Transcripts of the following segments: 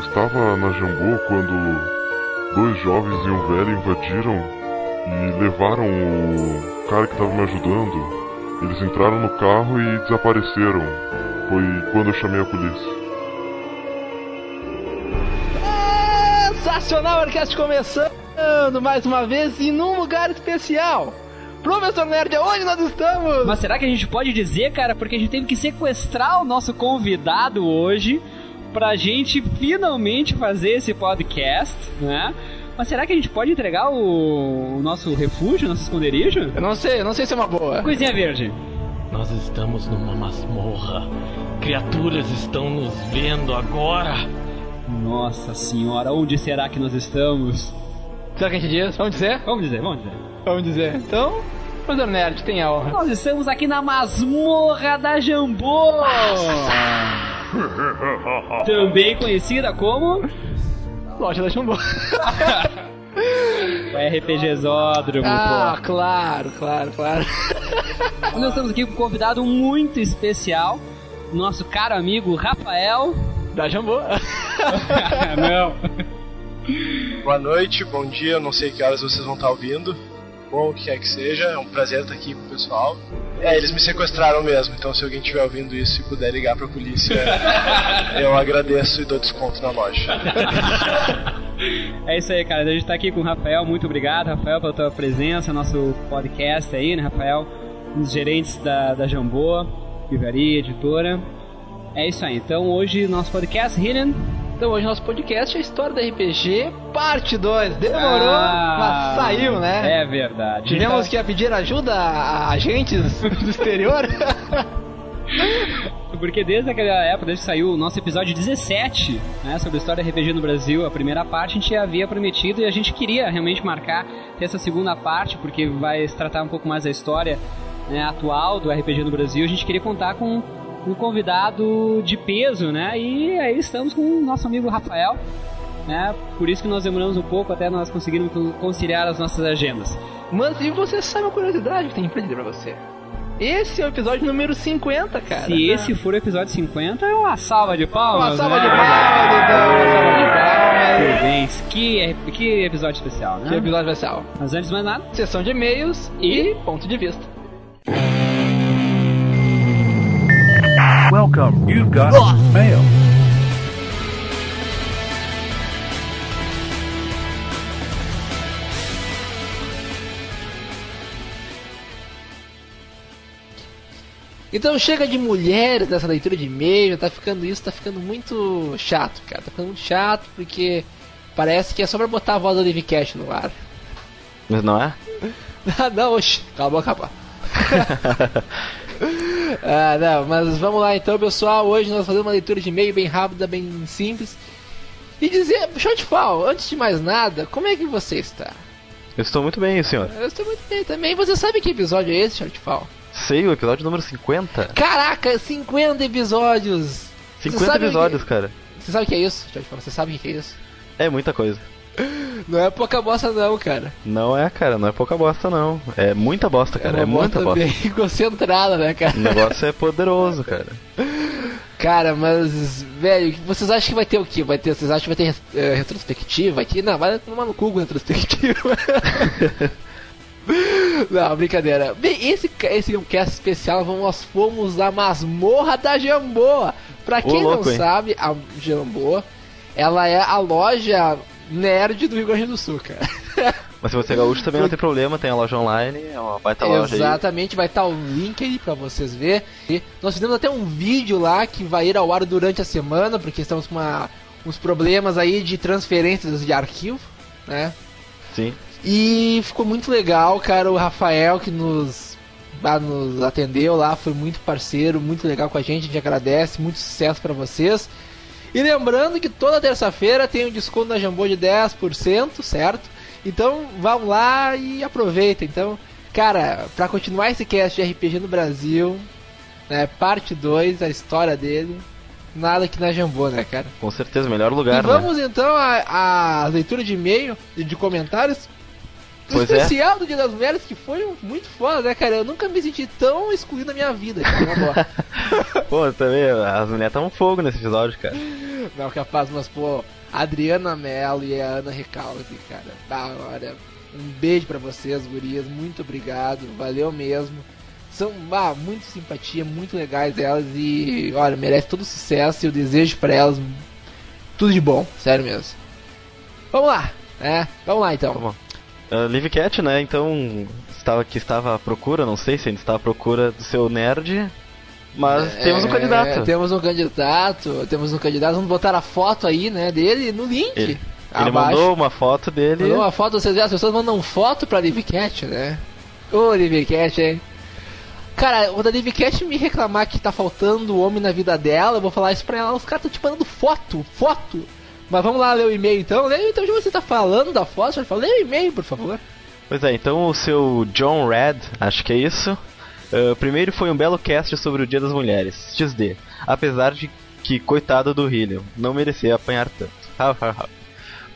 estava na Jambô quando dois jovens e um velho invadiram e levaram o cara que estava me ajudando. Eles entraram no carro e desapareceram. Foi quando eu chamei a polícia. Sensacional Orquestra começando mais uma vez e num lugar especial. Professor Nerd, onde nós estamos? Mas será que a gente pode dizer, cara, porque a gente teve que sequestrar o nosso convidado hoje pra gente finalmente fazer esse podcast, né? Mas será que a gente pode entregar o, o nosso refúgio, nosso esconderijo? Eu não sei, eu não sei se é uma boa. Coisinha verde. Nós estamos numa masmorra. Criaturas estão nos vendo agora. Nossa senhora, onde será que nós estamos? Será que a gente diz? Vamos dizer? Vamos dizer, vamos dizer. Vamos dizer. Então, Professor Nerd, tem a honra. Nós estamos aqui na masmorra da Jambô! Também conhecida como Loja da Jambô. o RPG Zódromo, Ah, pô. claro, claro, claro. Nós estamos aqui com um convidado muito especial, nosso caro amigo Rafael. Da Jambô. Não. Boa noite, bom dia, não sei que horas vocês vão estar ouvindo. Bom, o que quer que seja, é um prazer estar aqui com o pessoal. É, eles me sequestraram mesmo, então se alguém estiver ouvindo isso e puder ligar pra polícia, eu agradeço e dou desconto na loja. É isso aí, cara. A gente tá aqui com o Rafael. Muito obrigado, Rafael, pela tua presença, nosso podcast aí, né, Rafael? Um dos gerentes da, da Jambô, livraria, editora. É isso aí. Então, hoje, nosso podcast, Hillian. Então hoje nosso podcast é a história da RPG, parte 2. Demorou, Ah, mas saiu, né? É verdade. Tivemos que pedir ajuda a agentes do exterior. Porque desde aquela época, desde que saiu o nosso episódio 17, né, sobre a história do RPG no Brasil, a primeira parte a gente havia prometido e a gente queria realmente marcar essa segunda parte, porque vai se tratar um pouco mais da história né, atual do RPG no Brasil. A gente queria contar com um convidado de peso, né? E aí estamos com o nosso amigo Rafael, né? Por isso que nós demoramos um pouco até nós conseguirmos conciliar as nossas agendas. Mas e você sabe uma curiosidade que tem pra dizer pra você? Esse é o episódio número 50, cara. Se esse for o episódio 50, é uma salva de palmas. Uma salva né? de palmas, então. Uma salva de palmas. Parabéns. Que, que episódio especial, né? Que episódio especial. Mas antes de mais nada, Sessão de e-mails e ponto de vista. Welcome. You've got mail. Então chega de mulheres nessa leitura de e-mail, tá ficando isso, tá ficando muito chato, cara. Tá ficando muito chato porque parece que é só pra botar a voz do Live Cash no ar. Mas não é? Ah, não, oxi, cala a boca, pá. ah, não, mas vamos lá então, pessoal. Hoje nós fazer uma leitura de e-mail bem rápida, bem simples. E dizer, Shotfall, antes de mais nada, como é que você está? Eu estou muito bem, senhor. Eu estou muito bem também. Você sabe que episódio é esse, Shotfall? Sei, o episódio número 50. Caraca, 50 episódios! 50 sabe o episódios, que- cara. Você sabe o que é isso, Shotfall? Você sabe o que é isso? É muita coisa. Não é pouca bosta não, cara. Não é, cara, não é pouca bosta, não. É muita bosta, cara. É, uma muita bosta bem concentrada, né, cara? O negócio é poderoso, cara. Cara, mas, velho, vocês acham que vai ter o quê? Vai ter, vocês acham que vai ter eh, retrospectiva aqui? Não, vai tomar no cu com retrospectiva. Não, brincadeira. Bem, esse, esse é um cast especial, nós fomos à masmorra da Jamboa. Pra quem louco, não hein? sabe, a Jamboa, ela é a loja nerd do Rio Grande do Sul, cara. Mas se você é gaúcho também não tem problema, tem a loja online, é uma baita loja aí. Exatamente, vai estar o link aí pra vocês ver. E nós fizemos até um vídeo lá que vai ir ao ar durante a semana, porque estamos com uma- uns problemas aí de transferências de arquivo, né? Sim. E ficou muito legal, cara. O Rafael que nos, ah, nos atendeu lá foi muito parceiro, muito legal com a gente. A gente agradece, muito sucesso pra vocês. E lembrando que toda terça-feira tem um desconto na Jambô de 10%, certo? Então vão lá e aproveitem. Então, cara, pra continuar esse cast de RPG no Brasil, né, parte 2, a história dele, nada que na Jambô, né, cara? Com certeza, melhor lugar, e né? vamos então à à leitura de e-mail e de comentários. Pois é. especial do Dia das Mulheres que foi muito foda, né, cara? Eu nunca me senti tão excluído na minha vida. Vamos. Pô, também, as mulheres estavam fogo nesse episódio, cara. Não é capaz, mas pô, a Adriana Mello e a Ana Recalde, cara. Da hora. Um beijo pra vocês, gurias. Muito obrigado. Valeu mesmo. São ah, muito simpatia, muito legais elas e olha, merece todo o sucesso e eu desejo pra elas tudo de bom, sério mesmo. Vamos lá, né? Vamos lá então. Tá bom. Uh, Live Cat, né? Então, estava que estava à procura, não sei se ainda está à procura do seu nerd, mas É, temos um candidato. Temos um candidato, temos um candidato. Vamos botar a foto aí, né, dele no link. Ele- Ele mandou uma foto dele. Mandou uma foto, vocês as pessoas mandam foto pra Live Cat, né? Ô, Live Cat, hein? Cara, quando a Live Cat me reclamar que tá faltando homem na vida dela, eu vou falar isso pra ela. Os caras estão te mandando foto, foto. Mas vamos lá ler o e-mail então. Lê, então já você tá falando da foto, fala, o e-mail, por favor. Pois é, então o seu John Red, acho que é isso. uh, primeiro foi um belo cast sobre o Dia das Mulheres, XD. Apesar de que, coitado do Hillian, não merecia apanhar tanto.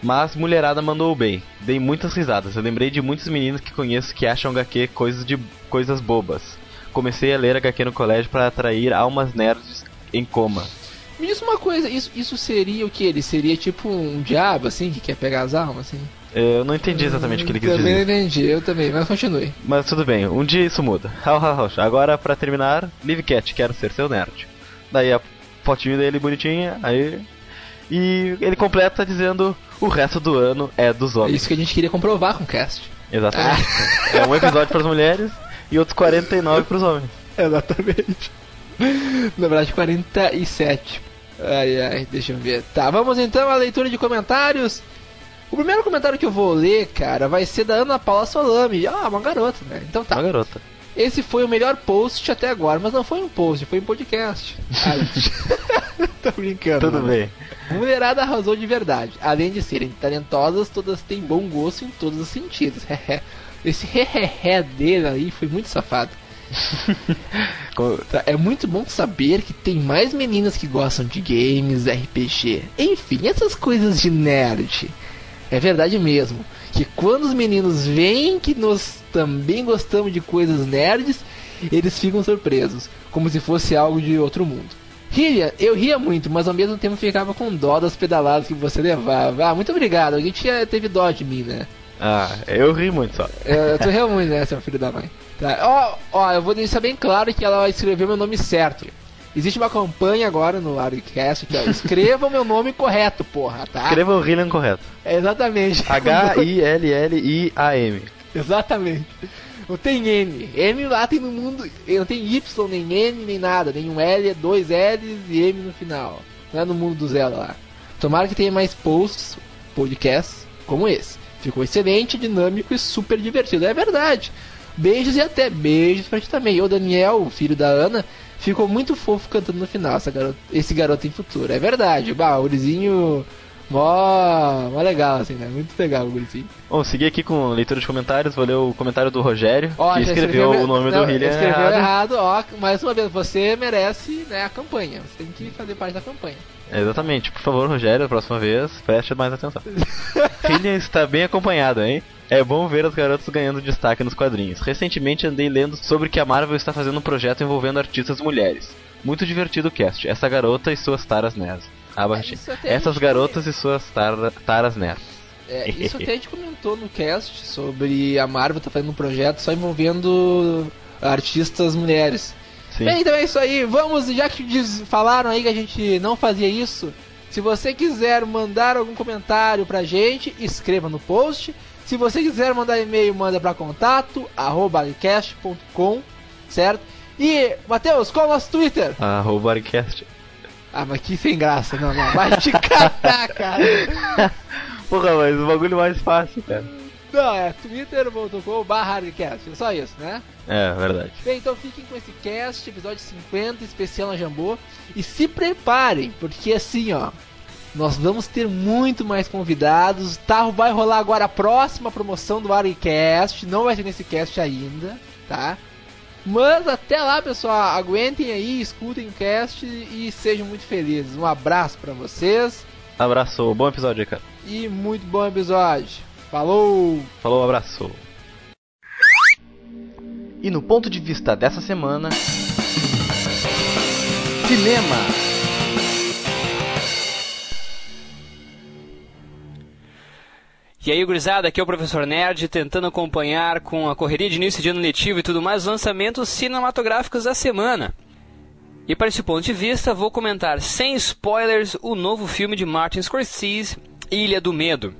Mas mulherada mandou bem. Dei muitas risadas. Eu lembrei de muitos meninos que conheço que acham HQ coisas de coisas bobas. Comecei a ler HQ no colégio para atrair almas nerds em coma. Me diz uma coisa, isso, isso seria o que? Ele seria tipo um diabo, assim, que quer pegar as almas, assim? Eu não entendi exatamente o que ele quis também dizer. não entendi, eu também, mas continue. Mas tudo bem, um dia isso muda. Agora, pra terminar, Live Cat, quero ser seu nerd. Daí a fotinho dele bonitinha, aí. E ele completa dizendo: o resto do ano é dos É homens. isso que a gente queria comprovar com o cast. Exatamente. É um episódio pras mulheres e outros 49 pros homens. Exatamente. Na verdade, 47. Ai, ai, deixa eu ver. Tá, vamos então à leitura de comentários. O primeiro comentário que eu vou ler, cara, vai ser da Ana Paula Solami. Ah, uma garota, né? Então tá. Uma garota. Esse foi o melhor post até agora, mas não foi um post, foi um podcast. Tô brincando. Tudo mano. bem. Mulherada arrasou de verdade. Além de serem talentosas, todas têm bom gosto em todos os sentidos. Esse hehehe dele aí foi muito safado. É muito bom saber que tem mais meninas que gostam de games, RPG, enfim, essas coisas de nerd. É verdade mesmo, que quando os meninos veem que nós também gostamos de coisas nerds, eles ficam surpresos, como se fosse algo de outro mundo. Ria, eu ria muito, mas ao mesmo tempo ficava com dó das pedaladas que você levava. Ah, muito obrigado, alguém tinha, teve dó de mim, né? Ah, eu ri muito só. É, Eu tô rindo muito, né, seu filho da mãe. Ó, ó, eu vou deixar bem claro que ela escreveu meu nome certo. Existe uma campanha agora no Arcast que é escreva o meu nome correto, porra, tá? Escreva o Hillian correto. É exatamente. H-I-L-L-I-A-M. Exatamente. Não tem N. M lá tem no mundo. Não tem Y, nem N, nem nada. Nem um L, dois L's e M no final. Não é no mundo do Zelda lá. Tomara que tenha mais posts, podcasts como esse. Ficou excelente, dinâmico e super divertido. É verdade. Beijos e até beijos pra ti também. E o Daniel, o filho da Ana, ficou muito fofo cantando no final. Essa garota, esse garoto tem futuro. É verdade. Bah, o Urizinho. Mó, mó legal, assim, né? Muito legal o Urizinho. Bom, seguir aqui com leitura de comentários. Vou ler o comentário do Rogério, Ó, que já escreveu o nome não, do Hillian Escreveu errado. errado. ó. Mais uma vez, você merece né, a campanha. Você tem que fazer parte da campanha. Exatamente. Por favor, Rogério, a próxima vez, preste mais atenção. Hillian está bem acompanhado, hein? É bom ver as garotas ganhando destaque nos quadrinhos. Recentemente andei lendo sobre que a Marvel está fazendo um projeto envolvendo artistas mulheres. Muito divertido o cast. Essa garota e suas taras nerds. Ah, a Essas garotas e suas tara- taras nerds. É, isso até a gente comentou no cast sobre a Marvel tá fazendo um projeto só envolvendo artistas mulheres. Sim. Bem, então é isso aí. Vamos, já que diz- falaram aí que a gente não fazia isso, se você quiser mandar algum comentário pra gente, escreva no post. Se você quiser mandar e-mail, manda pra contato arroba alicast.com, certo? E, Matheus, qual é o nosso Twitter? Arroba Arcast. Ah, mas que sem graça, não, não. Vai te catar, cara. Porra, mas o bagulho mais fácil, cara. Não, é twitter.com barra é só isso, né? É, verdade. Bem, então fiquem com esse cast, episódio 50, especial na Jambô. E se preparem, porque assim, ó, nós vamos ter muito mais convidados. Tá, vai rolar agora a próxima promoção do Aricast. Não vai ser nesse cast ainda, tá? Mas até lá, pessoal, aguentem aí, escutem o cast e sejam muito felizes. Um abraço pra vocês Abraço, bom episódio aí, cara. e muito bom episódio. Falou! Falou, abraço. E no ponto de vista dessa semana. Cinema! E aí, gurizada, aqui é o Professor Nerd, tentando acompanhar com a correria de início de ano letivo e tudo mais os lançamentos cinematográficos da semana. E para esse ponto de vista, vou comentar sem spoilers o novo filme de Martin Scorsese, Ilha do Medo.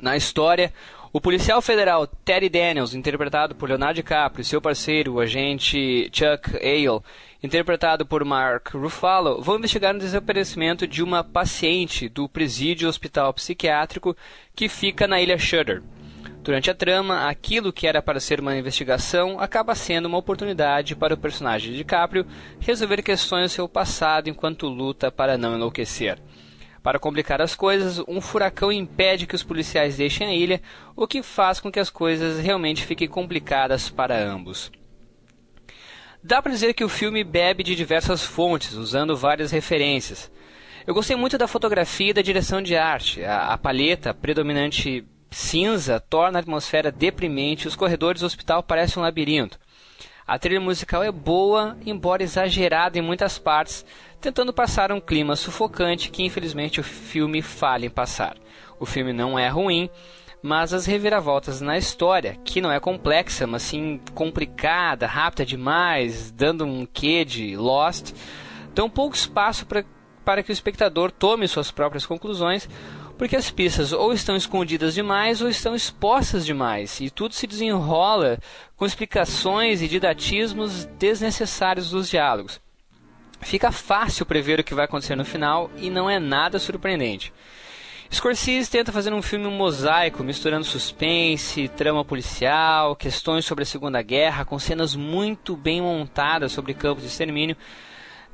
Na história, o policial federal Teddy Daniels, interpretado por Leonardo DiCaprio, seu parceiro, o agente Chuck Ale, interpretado por Mark Ruffalo, vão investigar o desaparecimento de uma paciente do presídio hospital psiquiátrico que fica na ilha Shutter. Durante a trama, aquilo que era para ser uma investigação acaba sendo uma oportunidade para o personagem de DiCaprio resolver questões do seu passado enquanto luta para não enlouquecer. Para complicar as coisas, um furacão impede que os policiais deixem a ilha, o que faz com que as coisas realmente fiquem complicadas para ambos. Dá para dizer que o filme bebe de diversas fontes, usando várias referências. Eu gostei muito da fotografia e da direção de arte. A, a palheta predominante cinza torna a atmosfera deprimente e os corredores do hospital parecem um labirinto. A trilha musical é boa, embora exagerada em muitas partes, tentando passar um clima sufocante que infelizmente o filme falha em passar. O filme não é ruim, mas as reviravoltas na história, que não é complexa, mas sim complicada, rápida demais, dando um quê de Lost, dão pouco espaço pra, para que o espectador tome suas próprias conclusões, porque as pistas ou estão escondidas demais ou estão expostas demais, e tudo se desenrola com explicações e didatismos desnecessários dos diálogos. Fica fácil prever o que vai acontecer no final e não é nada surpreendente. Scorsese tenta fazer um filme mosaico, misturando suspense, trama policial, questões sobre a Segunda Guerra, com cenas muito bem montadas sobre campos de extermínio,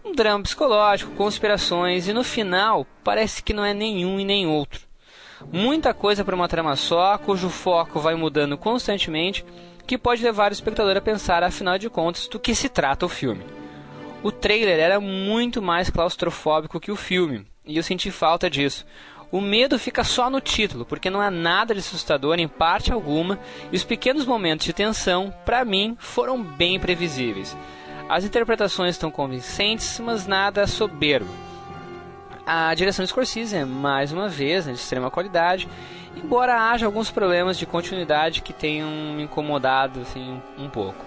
um drama psicológico, conspirações e no final parece que não é nenhum e nem outro. Muita coisa para uma trama só, cujo foco vai mudando constantemente, que pode levar o espectador a pensar, afinal de contas, do que se trata o filme. O trailer era muito mais claustrofóbico que o filme, e eu senti falta disso. O medo fica só no título, porque não é nada de assustador em parte alguma, e os pequenos momentos de tensão, para mim, foram bem previsíveis. As interpretações estão convincentes, mas nada soberbo. A direção de Scorsese é, mais uma vez, né, de extrema qualidade, embora haja alguns problemas de continuidade que tenham me incomodado assim, um pouco.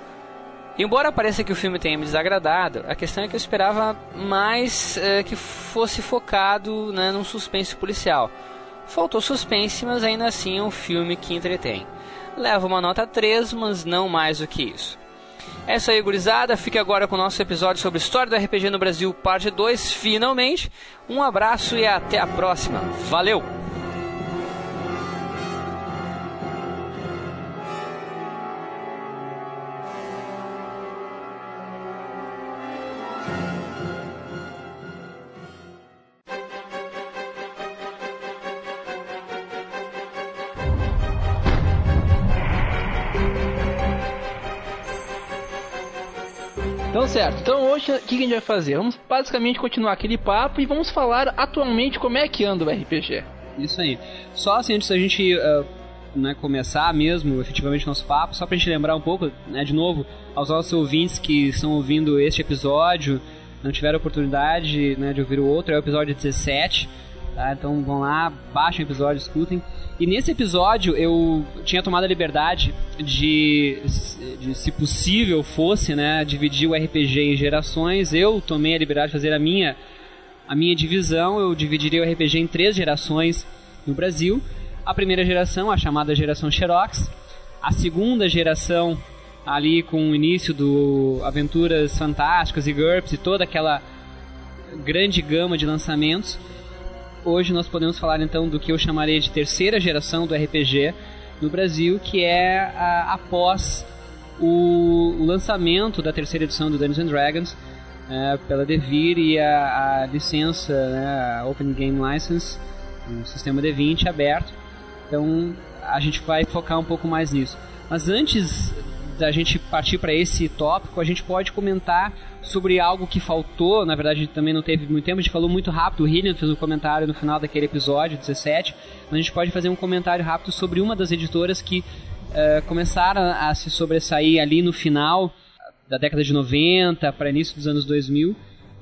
Embora pareça que o filme tenha me desagradado, a questão é que eu esperava mais é, que fosse focado né, num suspense policial. Faltou suspense, mas ainda assim é um filme que entretém. Leva uma nota 3, mas não mais do que isso. É isso aí, gurizada. Fique agora com o nosso episódio sobre história do RPG no Brasil, parte 2, finalmente. Um abraço e até a próxima. Valeu! Hoje, o que a gente vai fazer? Vamos basicamente continuar aquele papo e vamos falar atualmente como é que anda o RPG. Isso aí. Só assim, antes da gente uh, né, começar mesmo, efetivamente, nosso papo, só pra gente lembrar um pouco, né, de novo, aos nossos ouvintes que estão ouvindo este episódio, não tiveram oportunidade né, de ouvir o outro, é o episódio 17. Tá? Então vão lá, baixem o episódio, escutem. E nesse episódio eu tinha tomado a liberdade de, de, se possível fosse, né, dividir o RPG em gerações. Eu tomei a liberdade de fazer a minha, a minha divisão. Eu dividiria o RPG em três gerações no Brasil. A primeira geração, a chamada geração Xerox. A segunda geração, ali com o início do Aventuras Fantásticas e GURPS e toda aquela grande gama de lançamentos hoje nós podemos falar então do que eu chamaria de terceira geração do RPG no Brasil, que é a, após o, o, lançamento da terceira edição do Dungeons and Dragons é, pela Devir e a, a licença, né, a Open Game License, o sistema D20 aberto. Então a gente vai focar um pouco mais nisso. Mas antes da gente partir para esse tópico, a gente pode comentar sobre algo que faltou. Na verdade, também não teve muito tempo, a gente falou muito rápido. O Hillian fez um comentário no final daquele episódio 17. Mas a gente pode fazer um comentário rápido sobre uma das editoras que uh, começaram a se sobressair ali no final da década de 90 para início dos anos 2000.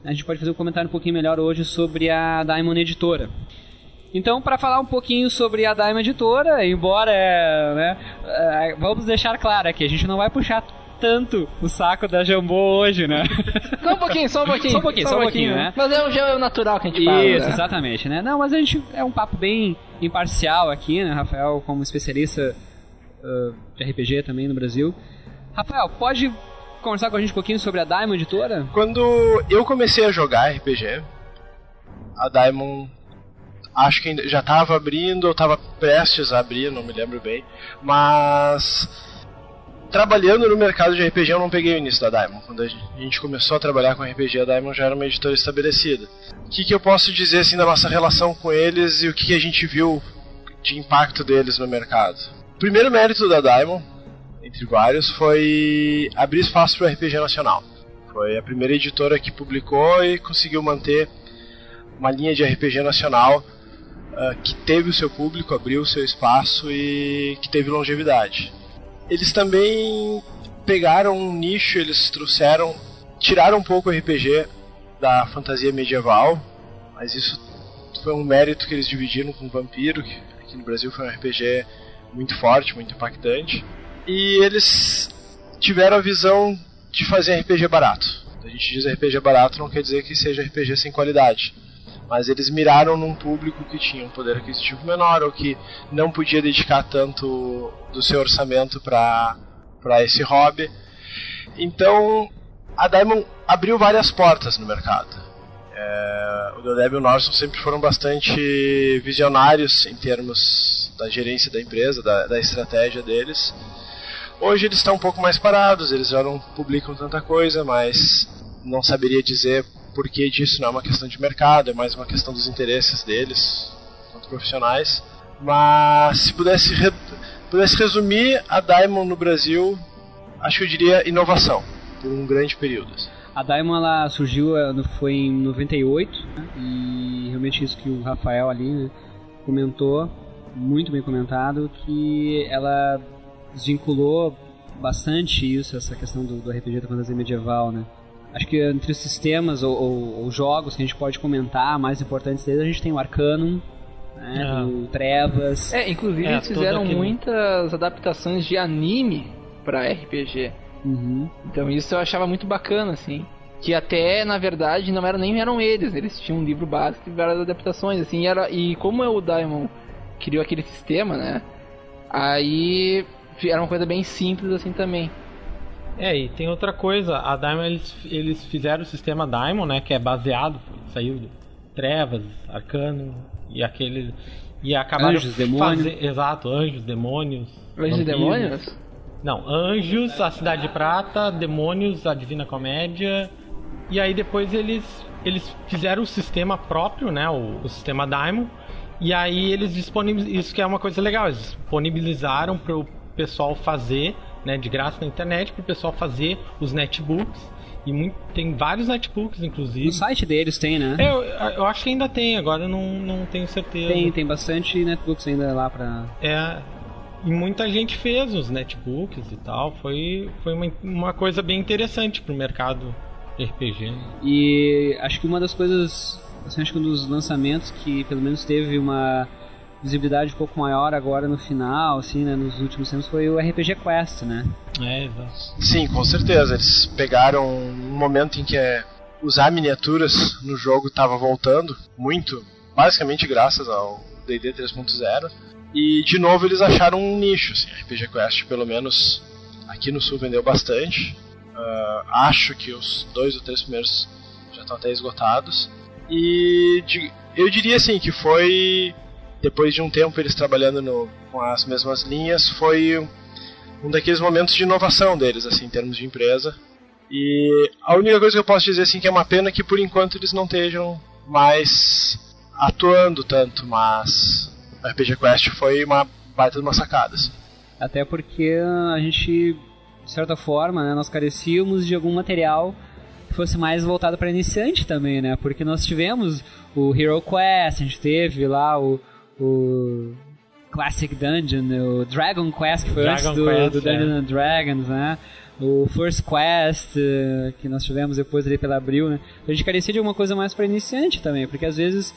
A gente pode fazer um comentário um pouquinho melhor hoje sobre a Diamond Editora. Então, para falar um pouquinho sobre a Daima Editora, embora, né, é, vamos deixar claro aqui, a gente não vai puxar tanto o saco da Jambô hoje, né? Só um pouquinho, só um pouquinho. Só um pouquinho, só um pouquinho, né? Mas é um gel natural que a gente fala. Isso, né? exatamente, né? Não, mas a gente é um papo bem imparcial aqui, né, Rafael, como especialista uh, de RPG também no Brasil. Rafael, pode conversar com a gente um pouquinho sobre a Diamond Editora? Quando eu comecei a jogar RPG, a Diamond acho que já estava abrindo, ou estava prestes a abrir, não me lembro bem, mas trabalhando no mercado de RPG eu não peguei o início da Diamond. Quando a gente começou a trabalhar com RPG, a Diamond já era uma editora estabelecida. O que, que eu posso dizer assim da nossa relação com eles e o que, que a gente viu de impacto deles no mercado? O primeiro mérito da Diamond, entre vários, foi abrir espaço para o RPG nacional. Foi a primeira editora que publicou e conseguiu manter uma linha de RPG nacional uh, que teve o seu público, abriu o seu espaço e que teve longevidade. Eles também pegaram um nicho, eles trouxeram, tiraram um pouco o RPG da fantasia medieval, mas isso foi um mérito que eles dividiram com o Vampiro, que aqui no Brasil foi um RPG muito forte, muito impactante. E eles tiveram a visão de fazer RPG barato. A gente diz RPG barato não quer dizer que seja RPG sem qualidade. Mas eles miraram num público que tinha um poder aquisitivo menor ou que não podia dedicar tanto do seu orçamento para esse hobby. Então a Diamond abriu várias portas no mercado. É, o Dodeb e o Norson sempre foram bastante visionários em termos da gerência da empresa, da, da estratégia deles. Hoje eles estão um pouco mais parados, eles já não publicam tanta coisa, mas não saberia dizer por que disso não é uma questão de mercado, é mais uma questão dos interesses deles, quanto profissionais. Mas se pudesse, re pudesse resumir a Diamond no Brasil, acho que eu diria inovação, por um grande período. assim. A Diamond ela surgiu eh, foi em 98 né? e realmente isso que o Rafael ali né, comentou, muito bem comentado, que ela desvinculou bastante isso, essa questão do, do RPG da fantasia medieval, né? Acho que entre os sistemas ou, ou- ou jogos que a gente pode comentar, mais importantes deles, a gente tem o Arcanum, né, Ah. o Trevas, É, inclusive É, eles fizeram aquele- muitas adaptações de anime pra RPG. Uhum. Então isso eu achava muito bacana, assim. Que até, na verdade, não eram nem eram eles. Eles tinham um livro básico e várias adaptações, assim. E, era, e como é o Diamond criou aquele sistema, né? Aí era uma coisa bem simples, assim, também. É, e tem outra coisa, a Diamond eles, eles fizeram o sistema Diamond, né, que é baseado, saiu de Trevas, Arcano e aquele e acabaram Anjos, demônios. faze- exato, anjos, demônios. Anjos e. Demônios? Não, Anjos, a Cidade de Prata, Demônios, a Divina Comédia. E aí depois eles eles fizeram o sistema próprio, né, o, o sistema Diamond. E aí eles disponibilizaram, isso que é uma coisa legal, eles disponibilizaram para o pessoal fazer, né, de graça na internet, para o pessoal fazer os netbooks. E muito, tem vários netbooks, inclusive. No site deles tem, né? É, eu, eu acho que ainda tem, agora eu não, não tenho certeza. Tem, tem bastante netbooks ainda lá pra. É, e muita gente fez os netbooks e tal. Foi, foi uma, uma coisa bem interessante pro mercado RPG. E acho que uma das coisas, assim, acho que um dos lançamentos que pelo menos teve uma visibilidade um pouco maior agora no final, assim, né, nos últimos tempos foi o RPG Quest, né? É, exato. Sim, com certeza. Eles pegaram um momento em que é, usar miniaturas no jogo estava voltando muito, basicamente graças ao D&D 3.0. E de novo eles acharam um nicho. Assim, RPG Quest, pelo menos aqui no sul, vendeu bastante. Ah, acho que os dois ou três primeiros já estão até esgotados. E de- eu diria assim que foi depois de um tempo eles trabalhando no- com as mesmas linhas, foi um daqueles momentos de inovação deles, assim, em termos de empresa. E a única coisa que eu posso dizer, assim, que é uma pena que por enquanto eles não estejam mais atuando tanto, mas a RPG Quest foi uma baita de uma sacada, assim. Até porque a gente, de certa forma, né, nós carecíamos de algum material que fosse mais voltado para iniciante também, né? Porque nós tivemos o Hero Quest, a gente teve lá o, o Classic Dungeon, o Dragon Quest, que foi Dragon antes do, Quest, do Dungeons é. and Dragons, né? O First Quest, eh, que nós tivemos depois ali pela Abril, né? A gente carecia de alguma coisa mais para iniciante também, porque às vezes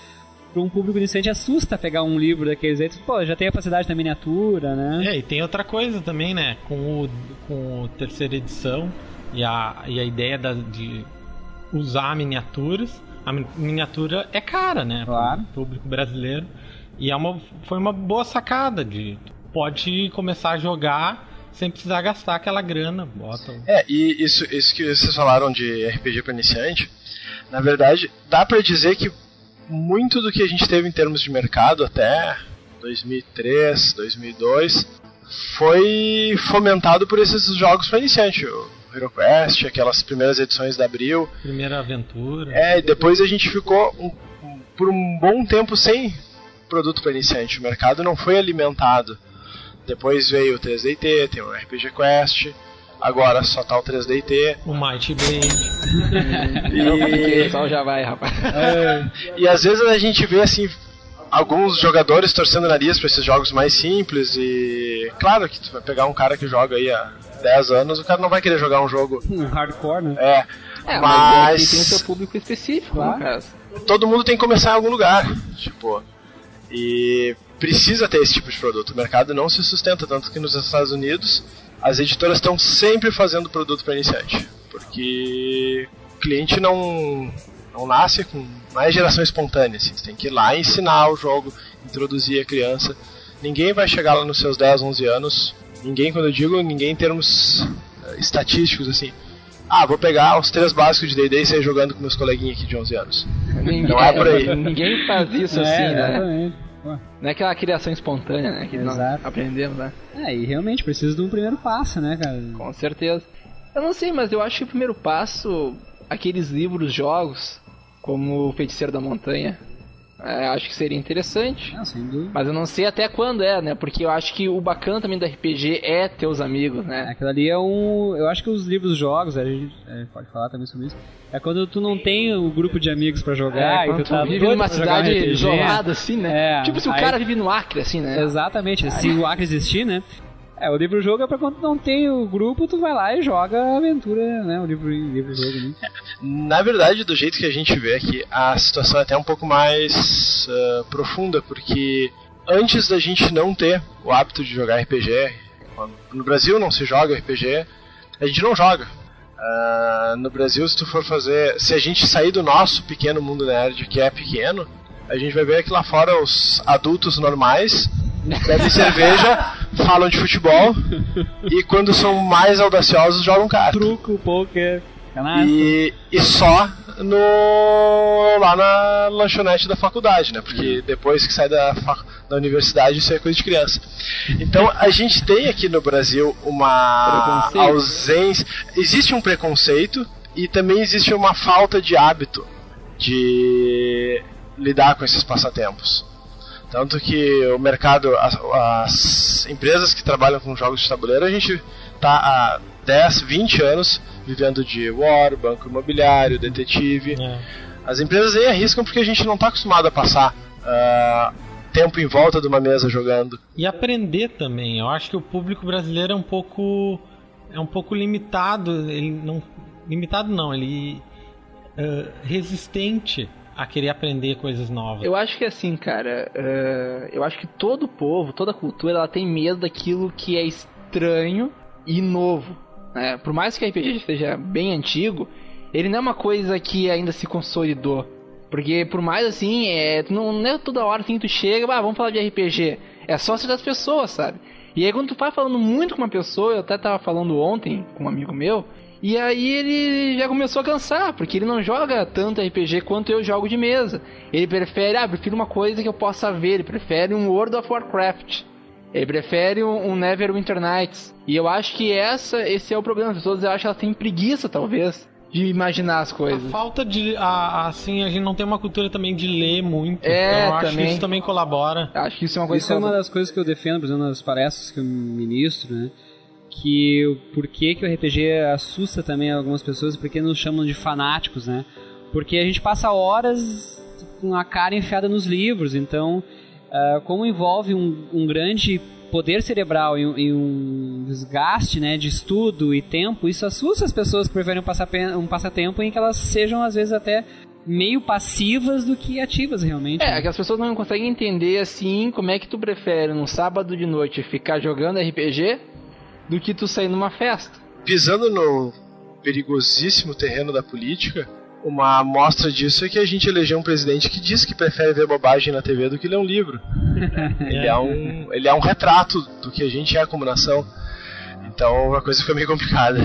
para um público iniciante assusta pegar um livro daqueles aí. Pô, já tem a facilidade da miniatura, né? É, e tem outra coisa também, né? Com o, com o terceira edição e a, e a ideia da, de usar miniaturas. A miniatura é cara, né? Claro. Pro público brasileiro. E é uma, foi uma boa sacada de pode começar a jogar sem precisar gastar aquela grana. Bota. É, e isso, isso que vocês falaram de RPG para iniciante, na verdade, dá para dizer que muito do que a gente teve em termos de mercado até 2003, 2002 foi fomentado por esses jogos para iniciante. O HeroQuest, aquelas primeiras edições da Abril. Primeira aventura. É, e depois a gente ficou um, por um bom tempo sem produto para iniciante. O mercado não foi alimentado. Depois veio o 3DT, tem o RPG Quest, agora só tá o 3DT. O Might Blade. e... Só já vai, rapaz. É, e às vezes a gente vê assim alguns jogadores torcendo nariz para esses jogos mais simples e claro que tu vai pegar um cara que joga aí há 10 anos, o cara não vai querer jogar um jogo um hardcore, né? É. É, mas, mas tem o seu público específico, Claro. no caso. todo mundo tem que começar em algum lugar, tipo. E precisa ter esse tipo de produto. O mercado não se sustenta tanto que nos Estados Unidos as editoras estão sempre fazendo produto para iniciante, porque o cliente não não nasce com não é geração espontânea, assim, você tem que ir lá ensinar o jogo, introduzir a criança. Ninguém vai chegar lá nos seus 10, 11 anos. Ninguém, quando eu digo ninguém em termos eh, estatísticos assim. Ah, vou pegar os três básicos de D&D e sair jogando com meus coleguinhas aqui de 11 anos. Ninguém, Não é por aí. Ninguém faz isso assim, é, né? Não é aquela criação espontânea, né? Que nós Exato. aprendemos, né? É, e realmente precisa de um primeiro passo, né, cara? Com certeza. Eu não sei, mas eu acho que o primeiro passo, aqueles livros, jogos, como o Feiticeiro da Montanha, é, acho que seria interessante. Não, sem dúvida. Mas eu não sei até quando é, né? Porque eu acho que o bacana também do RPG é teus amigos, né? Aquilo ali é um. Eu acho que os livros jogos, a gente é, pode falar também sobre isso. É quando tu não tem o grupo de amigos pra jogar É, e quando tu tá tu vive numa um cidade isolada, assim, né? É, tipo se o aí- cara vive no Acre, assim, né? Exatamente, se o Acre existir, né? É, o livro-jogo é pra quando não tem o grupo, tu vai lá e joga a aventura, né? O livro- livro-jogo, né? Na verdade, do jeito que a gente vê aqui, a situação é até um pouco mais ah, profunda, porque antes da gente não ter o hábito de jogar RPG, no Brasil não se joga RPG, a gente não joga. Ah, no Brasil, se tu for fazer. Se a gente sair do nosso pequeno mundo nerd, que é pequeno, a gente vai ver que lá fora os adultos normais bebem cerveja, falam de futebol e quando são mais audaciosos jogam carta. Truco, poker, canastra. E, e só no lá na lanchonete da faculdade, né? Porque depois que sai da, da universidade isso é coisa de criança. Então a gente tem aqui no Brasil uma ausência, existe um preconceito e também existe uma falta de hábito de lidar com esses passatempos. Tanto que o mercado, as, as empresas que trabalham com jogos de tabuleiro, a gente tá há 10, 20 anos vivendo de War, banco imobiliário, detetive. É. As empresas aí arriscam porque a gente não está acostumado a passar ah, tempo em volta de uma mesa jogando. E aprender também. Eu acho que o público brasileiro é um pouco é um pouco limitado, ele não limitado não, ele é resistente a querer aprender coisas novas. Eu acho que assim, cara, é, eu acho que todo povo, toda cultura, ela tem medo daquilo que é estranho e novo. né? Por mais que o RPG seja bem antigo, ele não é uma coisa que ainda se consolidou. Porque por mais assim, é, não, não é toda hora assim que tu chega, ah, vamos falar de RPG. É só certas pessoas, sabe? E aí quando tu vai falando muito com uma pessoa, eu até tava falando ontem com um amigo meu, e aí ele já começou a cansar, porque ele não joga tanto RPG quanto eu jogo de mesa. Ele prefere, ah, prefiro uma coisa que eu possa ver, ele prefere um World of Warcraft. Ele prefere um, um Neverwinter Nights. E eu acho que essa, esse é o problema. As pessoas, eu acho que elas têm preguiça, talvez, de imaginar as A coisas. falta de a- assim, a gente não tem uma cultura também de ler muito. É, então eu acho que também. isso também colabora. Acho que isso é uma coisa Isso é uma das coisas que eu defendo, por exemplo, nas palestras que eu ministro, né? Que o porquê que o RPG assusta também algumas pessoas, porque nos chamam de fanáticos, né? Porque a gente passa horas com a cara enfiada nos livros, então, ah, como envolve um, um grande poder cerebral e um, e um desgaste né, de estudo e tempo, isso assusta as pessoas que preferem um, passapen- um passatempo em que elas sejam, às vezes, até meio passivas do que ativas realmente. É, né? que as pessoas não conseguem entender assim como é que tu prefere num sábado de noite ficar jogando RPG do que tu sair numa festa. Pisando no perigosíssimo terreno da política, uma amostra disso é que a gente elegeu um presidente que diz que prefere ver bobagem na TV do que ler um livro. ele, é um, ele é um retrato do que a gente é como nação. Então a coisa fica meio complicada.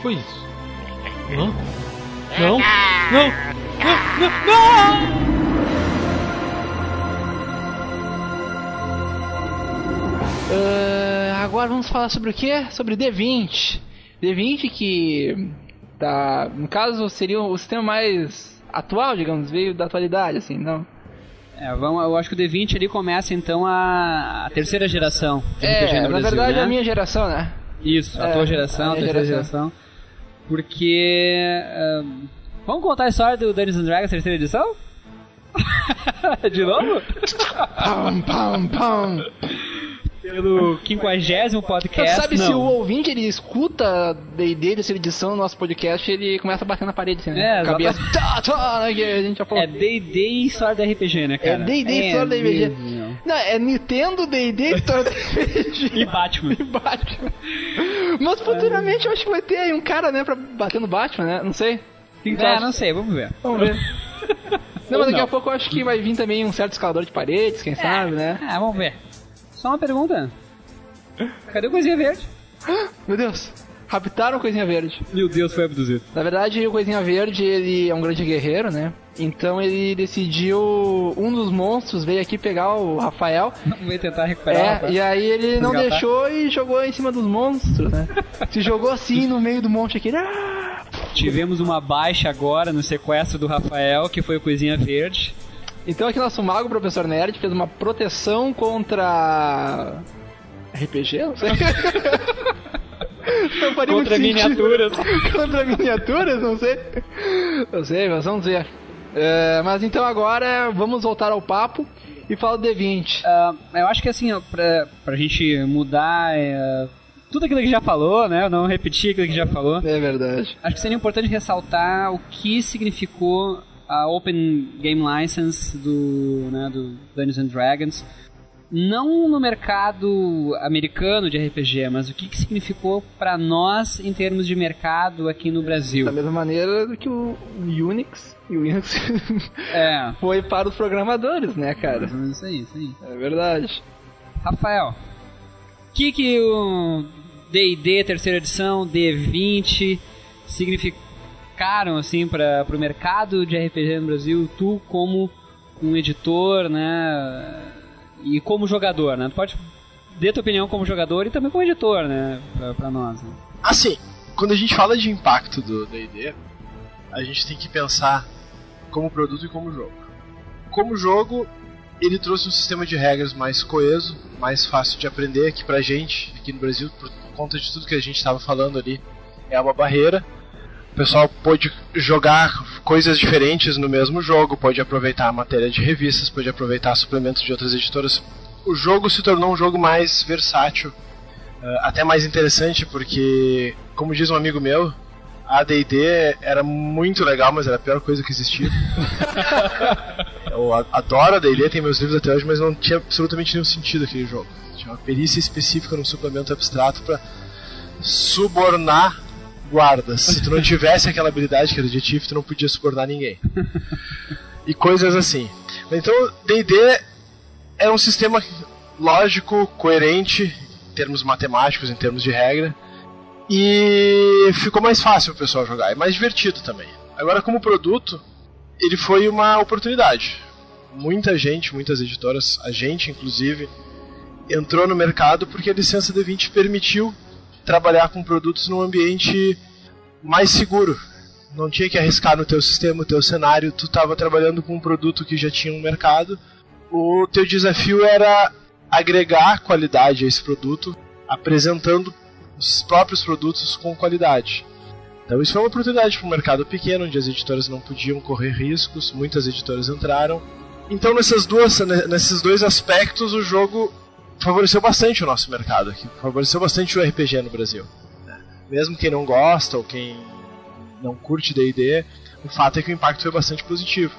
Foi isso. Não? Não! Não! Não! Ah, agora vamos falar sobre o que? Sobre D20. D20 que tá, no caso seria o sistema mais atual, digamos, veio da atualidade, assim, não? É, vamos, eu acho que o D20 ali começa então a, a terceira geração. É, na Brasil, verdade né? é a minha geração, né? Isso, a É, tua a geração, a minha terceira geração. geração. Porque. ahn, vamos contar a história do Dungeons and Dragons terceira edição? De novo? Pam, pam, pam. Pelo 50 podcast. Sabe não. se o ouvinte ele escuta D&D dessa edição do nosso podcast, ele começa a bater na parede, assim, né? É, Cabeça. Tá, tá, né, que a gente já falou. É D&D e história do RPG, né, cara? É D&D e história do RPG. Não, é Nintendo, D&D, história do RPG. E Batman. E Batman. Mas futuramente eu acho que vai ter aí um cara, né, pra bater no Batman, né? Não sei. Que É, acha? não sei, vamos ver. Vamos ver. Não, mas daqui não. a pouco eu acho que vai vir também um certo escalador de paredes, quem sabe, né? Ah, vamos ver. Só uma pergunta. Cadê o Coisinha Verde? Meu Deus. Raptaram o Coisinha Verde. Meu Deus, foi abduzido. Na verdade, o Coisinha Verde, ele é um grande guerreiro, né? Então ele decidiu... Um dos monstros veio aqui pegar o Rafael. Vamos tentar recuperar. É, e aí ele não deixou e jogou em cima dos monstros, né? Se jogou assim no meio do monte aqui. Ah! Tivemos uma baixa agora no sequestro do Rafael, que foi o Coisinha Verde. Então aqui nosso mago, o professor Nerd, fez uma proteção contra... RPG? Não sei. Não faria Contra miniaturas. contra miniaturas? Não sei. Não sei, mas vamos ver. É, mas então agora vamos voltar ao papo e falar do D20. Ah, eu acho que assim, ó, pra, pra gente mudar é, tudo aquilo que já falou, né? Não repetir aquilo que já falou. É verdade. Acho que seria importante ressaltar o que significou a Open Game License do, né, do Dungeons and Dragons. Não no mercado americano de RPG, mas o que, que significou para nós em termos de mercado aqui no Brasil. Da mesma maneira do que o Unix e o Linux É, foi para os programadores, né, cara? isso aí, isso aí. É verdade. Rafael, o que, que o D&D terceira edição, D20 significaram assim para o mercado de RPG no Brasil? Tu como um editor, né, e como jogador, né? Tu pode dar tua opinião como jogador e também como editor, né, pra, pra nós. Né? Assim, quando a gente fala de impacto do D&D, a gente tem que pensar como produto e como jogo. Como jogo, ele trouxe um sistema de regras mais coeso, mais fácil de aprender aqui pra gente, aqui no Brasil, por conta de tudo que a gente estava falando ali. É uma barreira. Pessoal pode jogar coisas diferentes no mesmo jogo, pode aproveitar a matéria de revistas, pode aproveitar suplementos de outras editoras. O jogo se tornou um jogo mais versátil, eh, até mais interessante, porque, como diz um amigo meu, a D&D era muito legal, mas era a pior coisa que existia. Eu adoro a D&D, tenho meus livros até hoje, mas não tinha absolutamente nenhum sentido aquele jogo. Tinha uma perícia específica num suplemento abstrato para subornar guardas. Se tu não tivesse aquela habilidade que era de Tiff, tu não podia subornar ninguém. E coisas assim. Então, D&D é um sistema lógico, coerente, em termos matemáticos, em termos de regra. E ficou mais fácil o pessoal jogar, é mais divertido também. Agora, como produto, ele foi uma oportunidade. Muita gente, muitas editoras, a gente inclusive, entrou no mercado porque a licença D20 permitiu trabalhar com produtos num ambiente mais seguro. Não tinha que arriscar no teu sistema, no teu cenário, tu estava trabalhando com um produto que já tinha um mercado. O teu desafio era agregar qualidade a esse produto, apresentando os próprios produtos com qualidade. Então isso foi uma oportunidade para um mercado pequeno, onde as editoras não podiam correr riscos, muitas editoras entraram. Então nessas duas, nesses dois aspectos o jogo favoreceu bastante o nosso mercado aqui, favoreceu bastante o RPG no Brasil. Mesmo quem não gosta ou quem não curte D&D, o fato é que o impacto foi bastante positivo,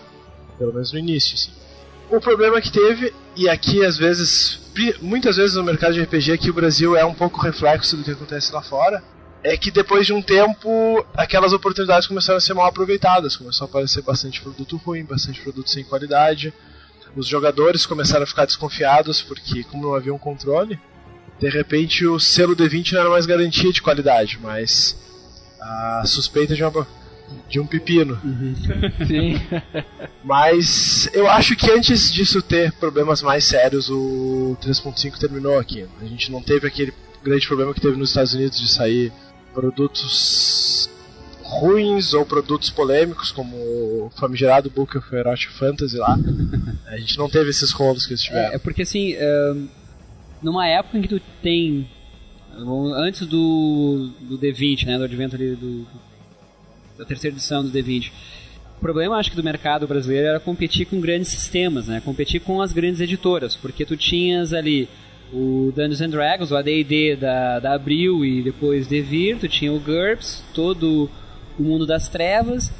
pelo menos no início. Assim. O problema que teve, e aqui às vezes, muitas vezes no mercado de RPG aqui o Brasil é um pouco reflexo do que acontece lá fora, é que depois de um tempo aquelas oportunidades começaram a ser mal aproveitadas, começou a aparecer bastante produto ruim, bastante produto sem qualidade. Os jogadores começaram a ficar desconfiados porque como não havia um controle, de repente o selo D20 não era mais garantia de qualidade, mas a suspeita de uma de um pepino. Uhum. Sim. Mas eu acho que antes disso ter problemas mais sérios, o 3.5 terminou aqui. A gente não teve aquele grande problema que teve nos Estados Unidos de sair produtos ruins ou produtos polêmicos, como o famigerado Book of Erotic Fantasy lá. A gente não teve esses rolos que eles tiveram. É, é porque assim, numa época em que tu tem. Antes do, do D20, né, do advento ali do, da terceira edição do D20. O problema, acho que, do mercado brasileiro era competir com grandes sistemas, né? Competir com as grandes editoras, porque tu tinhas ali o Dungeons and Dragons, o AD&D da, da Abril e depois Devir, tu tinha o GURPS, todo o mundo das trevas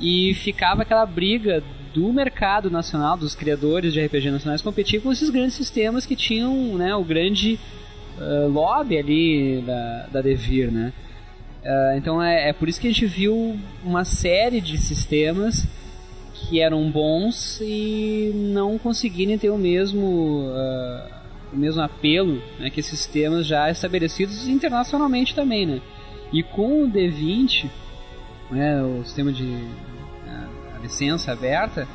e ficava aquela briga do mercado nacional, dos criadores de RPG nacionais competir com esses grandes sistemas que tinham né, o grande uh, lobby ali da, da Devir, né? Uh, então é, é por isso que a gente viu uma série de sistemas que eram bons e não conseguirem ter o mesmo uh, o mesmo apelo né, que esses sistemas já estabelecidos internacionalmente também, né? E com o D20, né, o sistema de a, a licença aberta,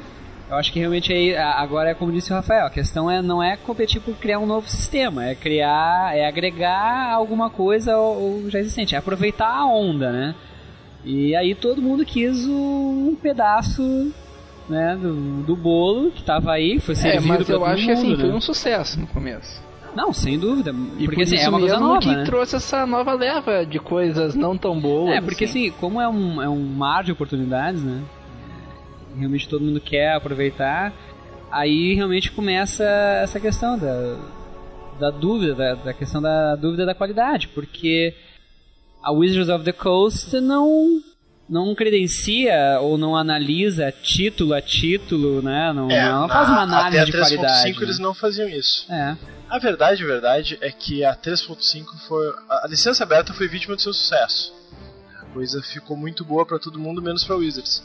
eu acho que realmente aí, agora é como disse o Rafael, a questão é, não é competir por criar um novo sistema, é criar, é agregar alguma coisa ou, já existente, é aproveitar a onda, né? E aí todo mundo quis um pedaço né, do, do bolo que estava aí, foi servido é, mas eu acho mundo, que assim, né? foi um sucesso no começo. Não, sem dúvida. E porque por assim, é uma coisa nova, que né? trouxe essa nova leva de coisas não tão boas. É, porque assim, como é um, é um mar de oportunidades, né? É, realmente todo mundo quer aproveitar. Aí realmente começa essa questão da, da dúvida, da, da questão da dúvida da qualidade, porque a Wizards of the Coast não não credencia ou não analisa título a título, né? Não, É, não faz uma análise de até a 3.5 qualidade. eles não faziam isso. né? A verdade, a verdade é que a 3.5 foi. A licença aberta foi vítima do seu sucesso. A coisa ficou muito boa pra todo mundo, menos pra Wizards.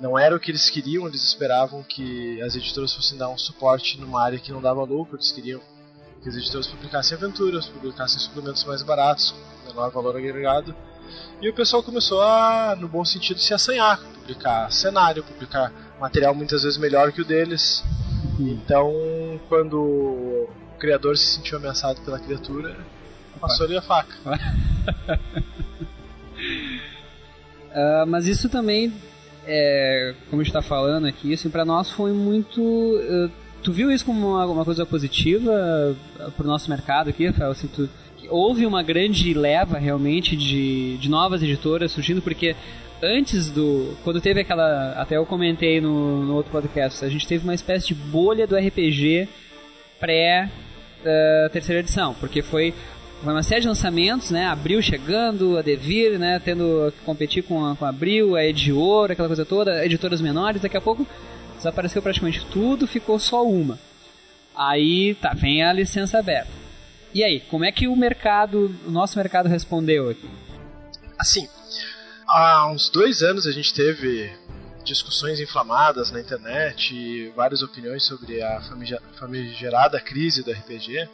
Não era o que eles queriam, eles esperavam que as editoras fossem dar um suporte numa área que não dava lucro, eles queriam que as editoras publicassem aventuras, publicassem suplementos mais baratos, menor valor agregado. E o pessoal começou a, no bom sentido, se assanhar, publicar cenário, publicar material muitas vezes melhor que o deles. Então, quando o criador se sentiu ameaçado pela criatura, passou-lhe a faca. Ah, mas isso também, é, como está falando aqui, assim, para nós foi muito. eh, tu viu isso como uma, uma coisa positiva para o nosso mercado aqui, Rafael? Assim, tu, houve uma grande leva realmente de, de novas editoras surgindo, porque antes do. Quando teve aquela. Até eu comentei no, no outro podcast, a gente teve uma espécie de bolha do RPG pré eh, terceira edição, porque foi foi uma série de lançamentos, né? Abril chegando, a Devir, né? Tendo que competir com a, com a Abril, a Edior, aquela coisa toda, editoras menores, daqui a pouco desapareceu praticamente tudo, ficou só uma. Aí, tá, vem a licença aberta. E aí, como é que o mercado, o nosso mercado respondeu aqui? Assim, há uns dois anos a gente teve discussões inflamadas na internet e várias opiniões sobre a famige- famigerada crise do RPG.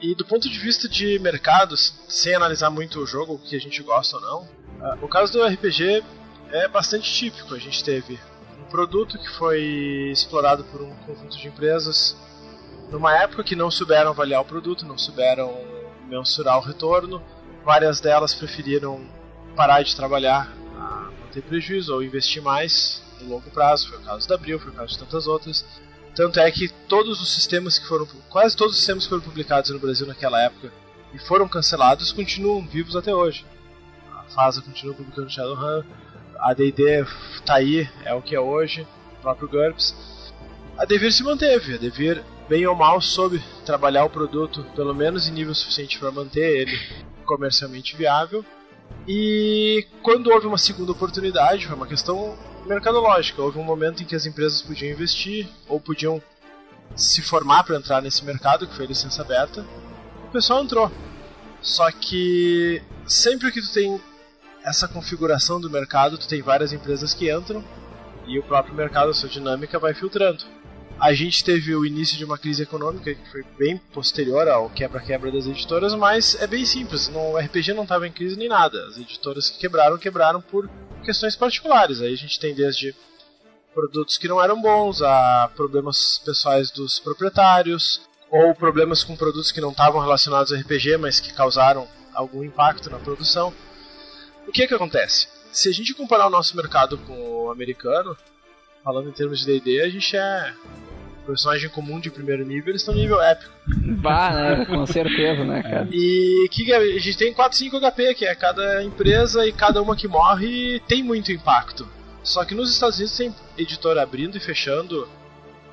E do ponto de vista de mercado, sem analisar muito o jogo, o que a gente gosta ou não, ah, o caso do RPG é bastante típico. A gente teve um produto que foi explorado por um conjunto de empresas numa época que não souberam avaliar o produto, não souberam mensurar o retorno. Várias delas preferiram parar de trabalhar, a não ter prejuízo ou investir mais no longo prazo. Foi o caso da Abril, foi o caso de tantas outras. Tanto é que todos os sistemas que foram, quase todos os sistemas que foram publicados no Brasil naquela época e foram cancelados continuam vivos até hoje. A FASA continua publicando Shadowrun, a D&D tá aí, é o que é hoje, o próprio GURPS. A Devir se manteve, a Devir bem ou mal, soube trabalhar o produto, pelo menos em nível suficiente para manter ele comercialmente viável. E quando houve uma segunda oportunidade, foi uma questão mercadológica. Houve um momento em que as empresas podiam investir ou podiam se formar para entrar nesse mercado, que foi a licença aberta. O pessoal entrou. Só que sempre que tu tem essa configuração do mercado, tu tem várias empresas que entram e o próprio mercado, a sua dinâmica, vai filtrando. A gente teve o início de uma crise econômica que foi bem posterior ao quebra-quebra das editoras, mas é bem simples. O RPG não estava em crise nem nada. As editoras que quebraram, quebraram por questões particulares. Aí a gente tem desde produtos que não eram bons, a problemas pessoais dos proprietários, ou problemas com produtos que não estavam relacionados ao RPG, mas que causaram algum impacto na produção. O que é que acontece? Se a gente comparar o nosso mercado com o americano, falando em termos de D&D, a gente é personagem comum de primeiro nível, eles estão no nível épico. Bah, né? Com certeza, né, cara? E que a gente tem 4, 5 HP, que é cada empresa e cada uma que morre tem muito impacto. Só que nos Estados Unidos tem editora abrindo e fechando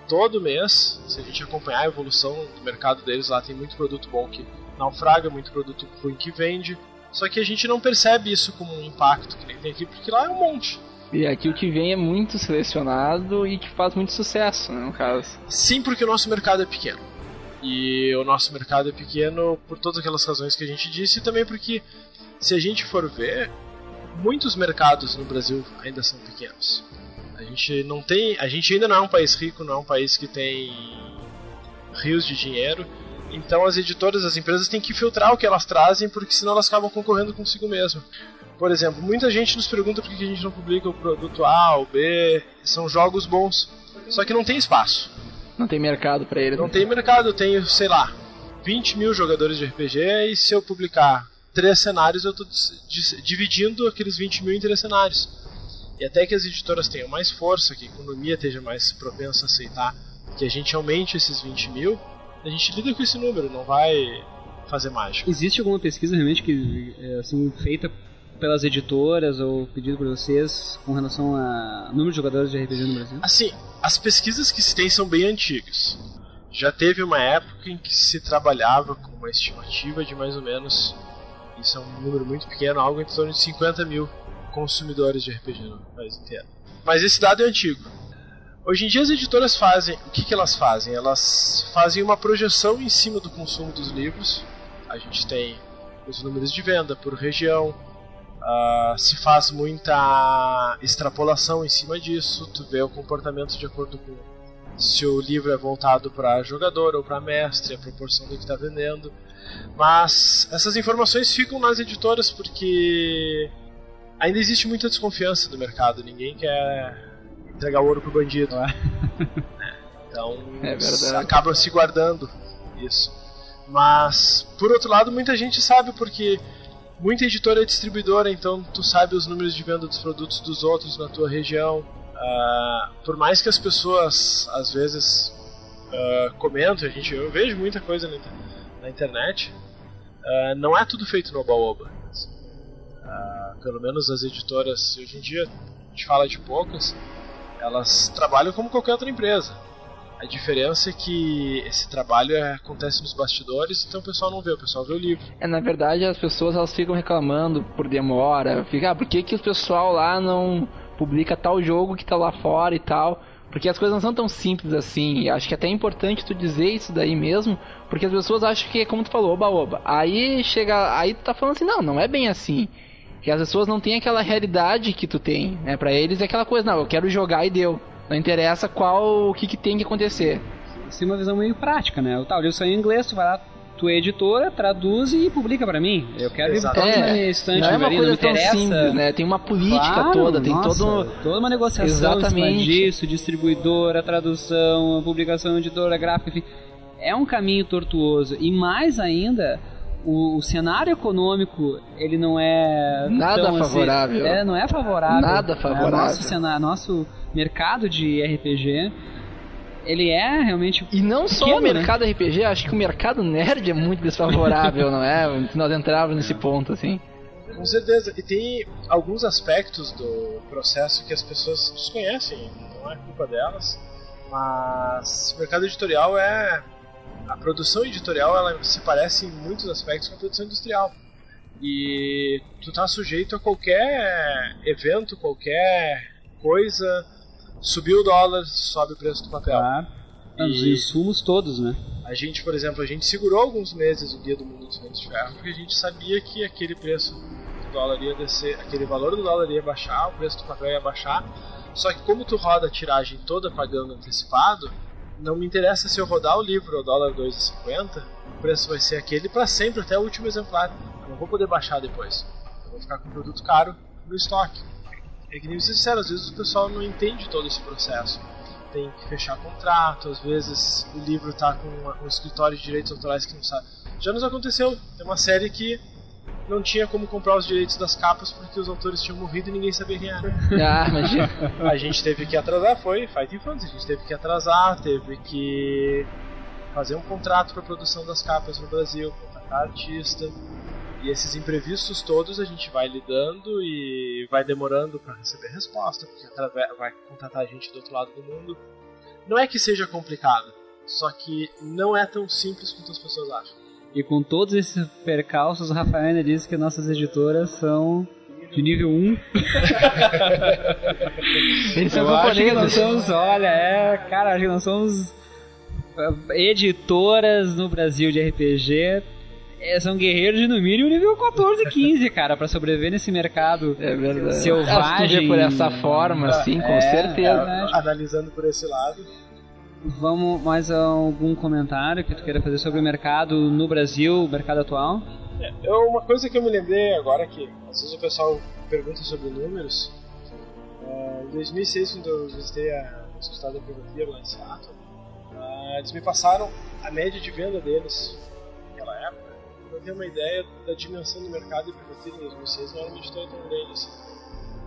todo mês. Se a gente acompanhar a evolução do mercado deles, lá tem muito produto bom que naufraga, muito produto ruim que vende. Só que a gente não percebe isso como um impacto que nem tem aqui, porque lá é um monte. E aqui o que vem é muito selecionado e que faz muito sucesso, né, no caso. Sim, porque o nosso mercado é pequeno. E o nosso mercado é pequeno por todas aquelas razões que a gente disse e também porque, se a gente for ver, muitos mercados no Brasil ainda são pequenos. A gente não tem, a gente ainda não é um país rico, não é um país que tem rios de dinheiro. Então as editoras, as empresas têm que filtrar o que elas trazem, porque senão elas acabam concorrendo consigo mesmo. Por exemplo, muita gente nos pergunta por que a gente não publica o produto A ou B. São jogos bons. Só que não tem espaço. Não tem mercado para ele. Não né? tem mercado. Eu tenho, sei lá, 20 mil jogadores de RPG e se eu publicar três cenários, eu estou dividindo aqueles 20 mil em três cenários. E até que as editoras tenham mais força, que a economia esteja mais propensa a aceitar que a gente aumente esses 20 mil, a gente lida com esse número, não vai fazer mágica. Existe alguma pesquisa realmente que é, assim feita pelas editoras ou pedido por vocês com relação a número de jogadores de RPG no Brasil? Assim, as pesquisas que se tem são bem antigas. Já teve uma época em que se trabalhava com uma estimativa de mais ou menos, isso é um número muito pequeno, algo em torno de 50 mil consumidores de RPG no país inteiro. Mas esse dado é antigo. Hoje em dia as editoras fazem, o que, que elas fazem? Elas fazem uma projeção em cima do consumo dos livros. A gente tem os números de venda por região, Uh, se faz muita extrapolação em cima disso, tu vê o comportamento de acordo com se o livro é voltado para jogador ou para mestre, a proporção do que está vendendo. Mas essas informações ficam nas editoras porque ainda existe muita desconfiança no mercado, ninguém quer entregar ouro pro bandido. Ah. Então É acabam se guardando isso. Mas por outro lado, muita gente sabe porque muita editora é distribuidora, então tu sabe os números de venda dos produtos dos outros na tua região. Ah, por mais que as pessoas às vezes ah, comentem, a gente, eu vejo muita coisa na, na internet, ah, não é tudo feito no oba-oba. Pelo menos as editoras, hoje em dia, a gente fala de poucas, elas trabalham como qualquer outra empresa. A diferença é que esse trabalho é- acontece nos bastidores, então o pessoal não vê, o pessoal vê o livro. É, na verdade, as pessoas elas ficam reclamando por demora. Fica, ah, por que, que o pessoal lá não publica tal jogo que tá lá fora e tal? Porque as coisas não são tão simples assim. E acho que até é importante tu dizer isso daí mesmo, porque as pessoas acham que é como tu falou, oba-oba. Aí chega, aí tu tá falando assim, não, não é bem assim. Que as pessoas não têm aquela realidade que tu tem, né? Pra eles é aquela coisa, não, eu quero jogar e deu. Não interessa qual, o que, que tem que acontecer. Isso é uma visão meio prática, né? O livro saiu em inglês, tu vai lá, tu é editora, traduz e publica pra mim. Eu quero livro pronto na minha estante, não é uma coisa não tão interessa. simples, né? Tem uma política Claro, toda, tem nossa, todo toda uma negociação em cima Exatamente. disso, distribuidora, tradução, publicação, editora, gráfica, enfim. É um caminho tortuoso. E mais ainda, o, o cenário econômico, ele não é Nada tão, assim, favorável. é, não é favorável. Nada né? favorável. Nosso, cenário, nosso mercado de RPG, ele é realmente E não só Pequeno, o né? mercado RPG, acho que o mercado nerd é muito desfavorável, não é? Se nós entrarmos nesse ponto, assim. Com certeza. E tem alguns aspectos do processo que as pessoas desconhecem, não é culpa delas. Mas o mercado editorial é. A produção editorial ela se parece em muitos aspectos com a produção industrial. E tu tá sujeito a qualquer evento, qualquer coisa. Subiu o dólar, sobe o preço do papel. Claro. Os E- insumos todos, né? A gente, por exemplo, a gente segurou alguns meses o Guia do Mundo dos Ventos de Ferro porque a gente sabia que aquele preço do dólar ia descer, aquele valor do dólar ia baixar, o preço do papel ia baixar. Só que como tu roda a tiragem toda pagando antecipado, não me interessa se eu rodar o livro ao dólar 2,50, o preço vai ser aquele para sempre até o último exemplar. Eu não vou poder baixar depois. Eu vou ficar com o produto caro no estoque. É que nem vocês disseram, às vezes o pessoal não entende todo esse processo tem que fechar contrato, às vezes o livro tá com uma- um escritório de direitos autorais que não sabe. Já nos aconteceu, tem uma série que não tinha como comprar os direitos das capas porque os autores tinham morrido e ninguém sabia quem era. Ah, imagina. A gente teve que atrasar, foi Fighting Fantasy, a gente teve que atrasar, teve que fazer um contrato para produção das capas no Brasil, contratar artista. E esses imprevistos todos a gente vai lidando e vai demorando para receber resposta, porque vai contatar gente do outro lado do mundo. Não é que seja complicado, só que não é tão simples quanto as pessoas acham. E com todos esses percalços, o Rafael ainda disse que nossas editoras são de nível 1. Eles são Eu acho que nós somos, olha, é, cara, acho que nós somos eh, editoras no Brasil de RPG. Eh, São guerreiros de no mínimo nível 14 e 15, cara, pra sobreviver nesse mercado. É verdade. Selvagem. Por essa forma, assim, com É, certeza. é. Analisando por esse lado, Vamos mais algum comentário que tu queira fazer sobre o mercado no Brasil, o mercado atual? Eu, uma coisa que eu me lembrei agora que às vezes o pessoal pergunta sobre números. é, em 2006, quando eu visitei a escritório da Privateer lá em Seattle, ah, eles me passaram a média de venda deles ter uma ideia da dimensão do mercado de Privateer em 2006, não era uma editora tão grande assim.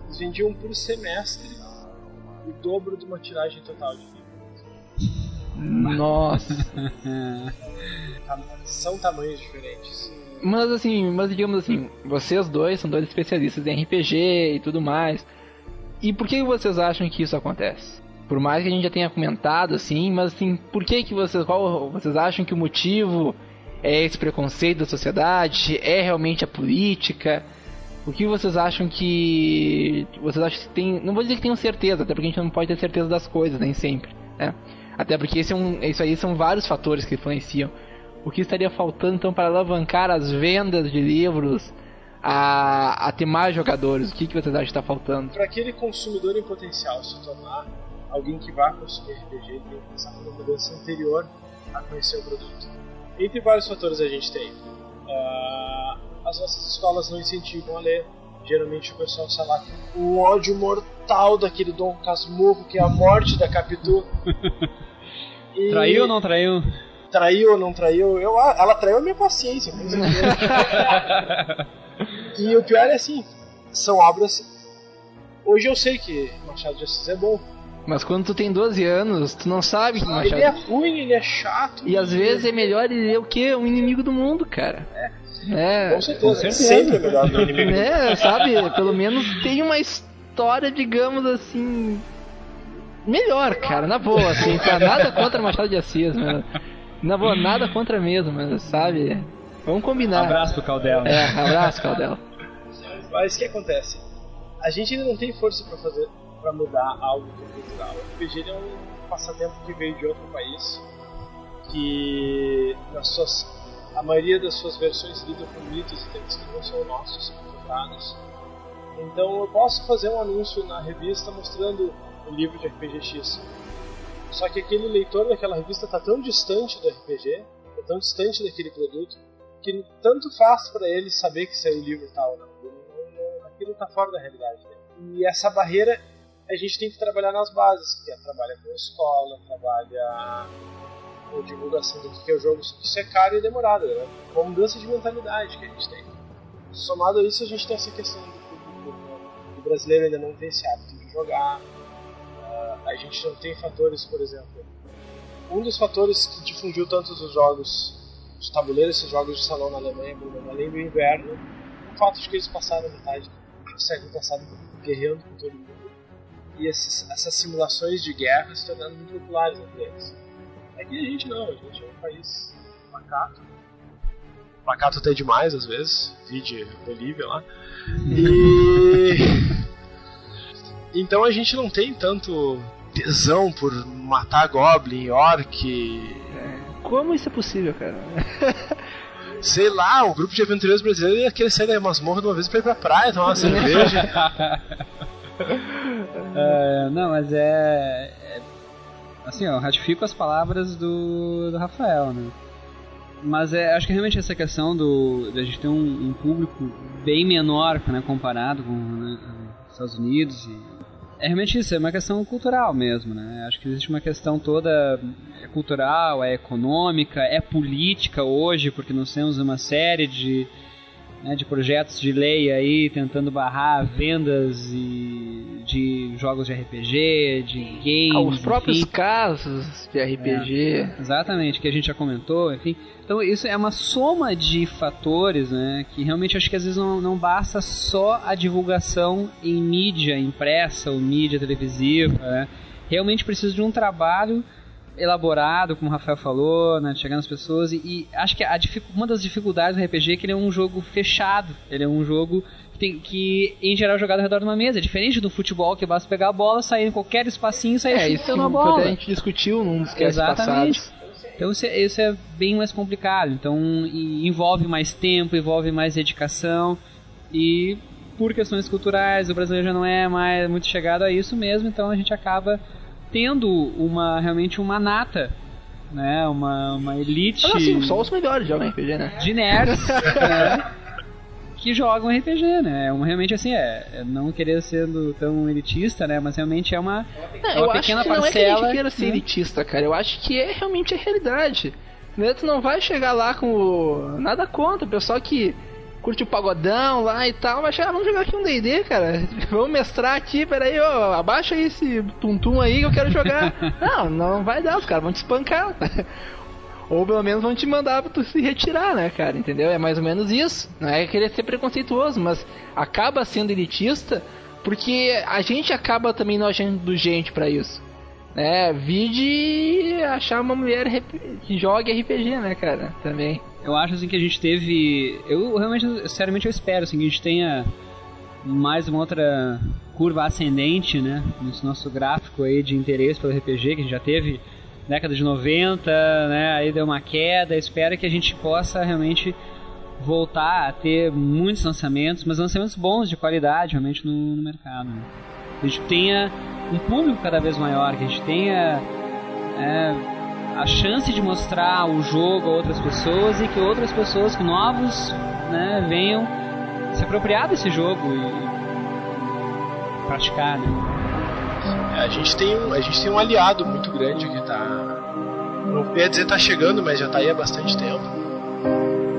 Eles vendiam por semestre o dobro de uma tiragem total de livros. Nossa. Tá- São tamanhos diferentes. Mas assim, mas digamos assim, vocês dois são dois especialistas em RPG e tudo mais. E por que vocês acham que isso acontece? Por mais que a gente já tenha comentado assim, mas assim, por que que vocês qual vocês acham que o motivo é esse preconceito da sociedade? É realmente a política? O que vocês acham que vocês acham que tem, não vou dizer que tenham certeza, até porque a gente não pode ter certeza das coisas nem sempre, né? Até porque esse é um, isso aí são vários fatores que influenciam. O que estaria faltando então para alavancar as vendas de livros a, a ter mais jogadores? O que, que vocês acham que está faltando? para aquele consumidor em potencial se tornar alguém que vá consumir RPG, tem que passar por uma mudança anterior a conhecer o produto. Entre vários fatores a gente tem. ah, as nossas escolas não incentivam a ler. Geralmente o pessoal sai lá um ódio mortal daquele Dom Casmurro, que é a morte da Capitu. E- Traiu ou não traiu? traiu ou não traiu, eu, ah, ela traiu a minha paciência, com certeza. e o pior é assim, são obras. Hoje eu sei que Machado de Assis é bom. Mas quando tu tem 12 anos, tu não sabe que Ele é Machado. ruim, ele é chato. E às vezes é melhor ele ler o quê? Um inimigo do mundo, cara. É. Com certeza, sempre é melhor do inimigo. né, sabe? Pelo menos tem uma história, digamos assim. Melhor, cara, na boa, assim, tá? Nada contra Machado de Assis, mano. Na boa, nada contra mesmo, mas sabe? Vamos combinar. Abraço pro Caldela. É, abraço, Caldela. Mas o que acontece? A gente ainda não tem força pra fazer, para mudar algo cultural. O RPG é um passatempo que veio de outro país, que nas suas, a maioria das suas versões lida com mitos e temas que não são nossos, são comprados. Então eu posso fazer um anúncio na revista mostrando o livro de RPG X. Só que aquele leitor daquela revista está tão distante do RPG, está tão distante daquele produto, que tanto faz para ele saber que saiu o livro tal ou não. Aquilo está fora da realidade dele. E essa barreira a gente tem que trabalhar nas bases, que é trabalhar com a escola, trabalha com divulgação do que é o jogo, isso é caro e demorado, né? Uma mudança de mentalidade que a gente tem. Somado a isso, a gente tem essa questão do público, o brasileiro ainda não tem esse hábito de jogar, Ah, a gente não tem fatores, por exemplo. Um dos fatores que difundiu tanto os jogos, os tabuleiros, esses jogos de salão na Alemanha, além do inverno, o fato de que eles passaram metade do século passado guerreando com todo mundo. E esses, essas simulações de guerra se tornando muito populares entre eles. Aqui a gente não, a gente é um país pacato. Pacato até demais às vezes, vide Bolívia lá. E. Então a gente não tem tanto tesão por matar Goblin, Orc. Como isso é possível, cara? Sei lá, o grupo de aventureiros brasileiros ia querer sair da masmorra de uma vez pra ir pra praia, tomar uma cerveja. É, não, mas é, é- Assim, eu ratifico as palavras do, do Rafael, né? Mas é, acho que realmente essa questão do, de a gente ter um, um público bem menor né, comparado com né, os Estados Unidos e é realmente isso, é uma questão cultural mesmo, né? Acho que existe uma questão toda é cultural, é econômica, é política hoje, porque nós temos uma série de, né, de projetos de lei aí tentando barrar vendas e de jogos de RPG, de games, Ah, os próprios enfim. casos de RPG. Exatamente, que a gente já comentou, enfim. Então isso é uma soma de fatores, né? Que realmente acho que às vezes não, não basta só a divulgação em mídia impressa ou mídia televisiva, né? Realmente precisa de um trabalho elaborado, como o Rafael falou, né? nas pessoas e, e acho que a uma das dificuldades do RPG é que ele é um jogo fechado. Ele é um jogo que, tem, que em geral é jogado ao redor de uma mesa. É diferente do futebol que basta pegar a bola, sair em qualquer espacinho e sair É, chutando a bola. a gente discutiu num dos casts Exatamente. passados. Então isso é, isso é bem mais complicado. Então envolve mais tempo, envolve mais dedicação e por questões culturais o brasileiro já não é mais muito chegado a isso mesmo. Então a gente acaba tendo uma realmente uma nata, né? Uma, uma elite Mas assim, só os melhores jogam RPG, né? de nerds né, que jogam RPG, né? É uma, realmente assim é, é não querer sendo tão elitista, né? Mas realmente é uma Não, É eu uma acho pequena que não é que a parcela, gente queira ser né? elitista, cara. Eu acho que é realmente a realidade. Né? Tu não vai chegar lá com o... nada contra o pessoal que curte o pagodão lá e tal, vai chegar, vamos jogar aqui um D&D, cara. Vamos mestrar aqui, peraí, ó, abaixa aí esse tum-tum aí que eu quero jogar. não, não vai dar, os caras vão te espancar. Ou pelo menos vão te mandar pra tu se retirar, né, cara? Entendeu? É mais ou menos isso. Não é querer ser preconceituoso, mas acaba sendo elitista porque a gente acaba também nojando gente pra isso. É, vide achar uma mulher que jogue RPG, né, cara? Também. Eu acho assim que a gente teve. Eu realmente, sinceramente, eu espero assim, que a gente tenha mais uma outra curva ascendente, né? Nesse nosso gráfico aí de interesse pelo RPG, que a gente já teve década de 90, né? Aí deu uma queda. Espero que a gente possa realmente voltar a ter muitos lançamentos, mas lançamentos bons, de qualidade, realmente, no, no mercado. né? Que a gente tenha um público cada vez maior, que a gente tenha. é, a chance de mostrar o jogo a outras pessoas e que outras pessoas, que novos, né, venham se apropriar desse jogo e praticar, né? É, a gente tem um, a gente tem um aliado muito grande que tá. Não ia dizer tá chegando, mas já tá aí há bastante tempo.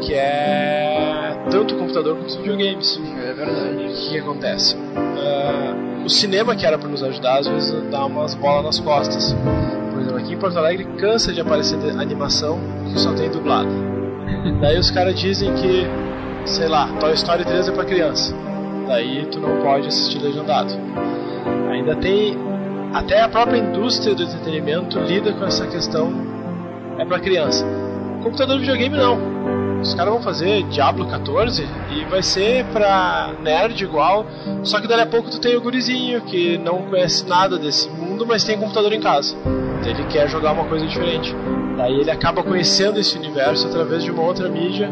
Que é tanto o computador quanto os videogames. É verdade. O que, que acontece? Ah, o cinema que era para nos ajudar, às vezes dá umas bolas nas costas. Aqui em Porto Alegre cansa de aparecer animação que só tem dublado. Daí os caras dizem que, sei lá, Toy Story 3 é pra criança. Daí tu não pode assistir legendado. Ainda tem. Até a própria indústria do entretenimento lida com essa questão. É pra criança. Computador e videogame não. Os caras vão fazer Diablo 14 e vai ser pra nerd igual. Só que dali a pouco tu tem o gurizinho que não conhece nada desse mundo, mas tem computador em casa. Então ele quer jogar uma coisa diferente. Daí ele acaba conhecendo esse universo através de uma outra mídia.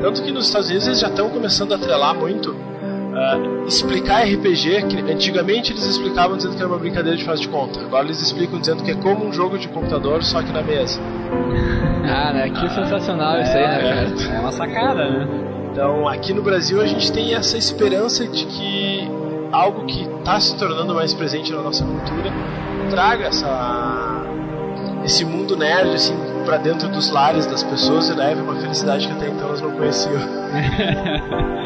Tanto que nos Estados Unidos eles já estão começando a atrelar muito ah, explicar RPG, que antigamente eles explicavam dizendo que era uma brincadeira de faz de conta. Agora eles explicam dizendo que é como um jogo de computador, só que na mesa. Ah, né? Que sensacional isso aí, né, cara? É uma sacada, né? Então, aqui no Brasil a gente tem essa esperança de que algo que está se tornando mais presente na nossa cultura traga essa esse mundo nerd assim para dentro dos lares das pessoas e leve uma felicidade que até então elas não conheciam.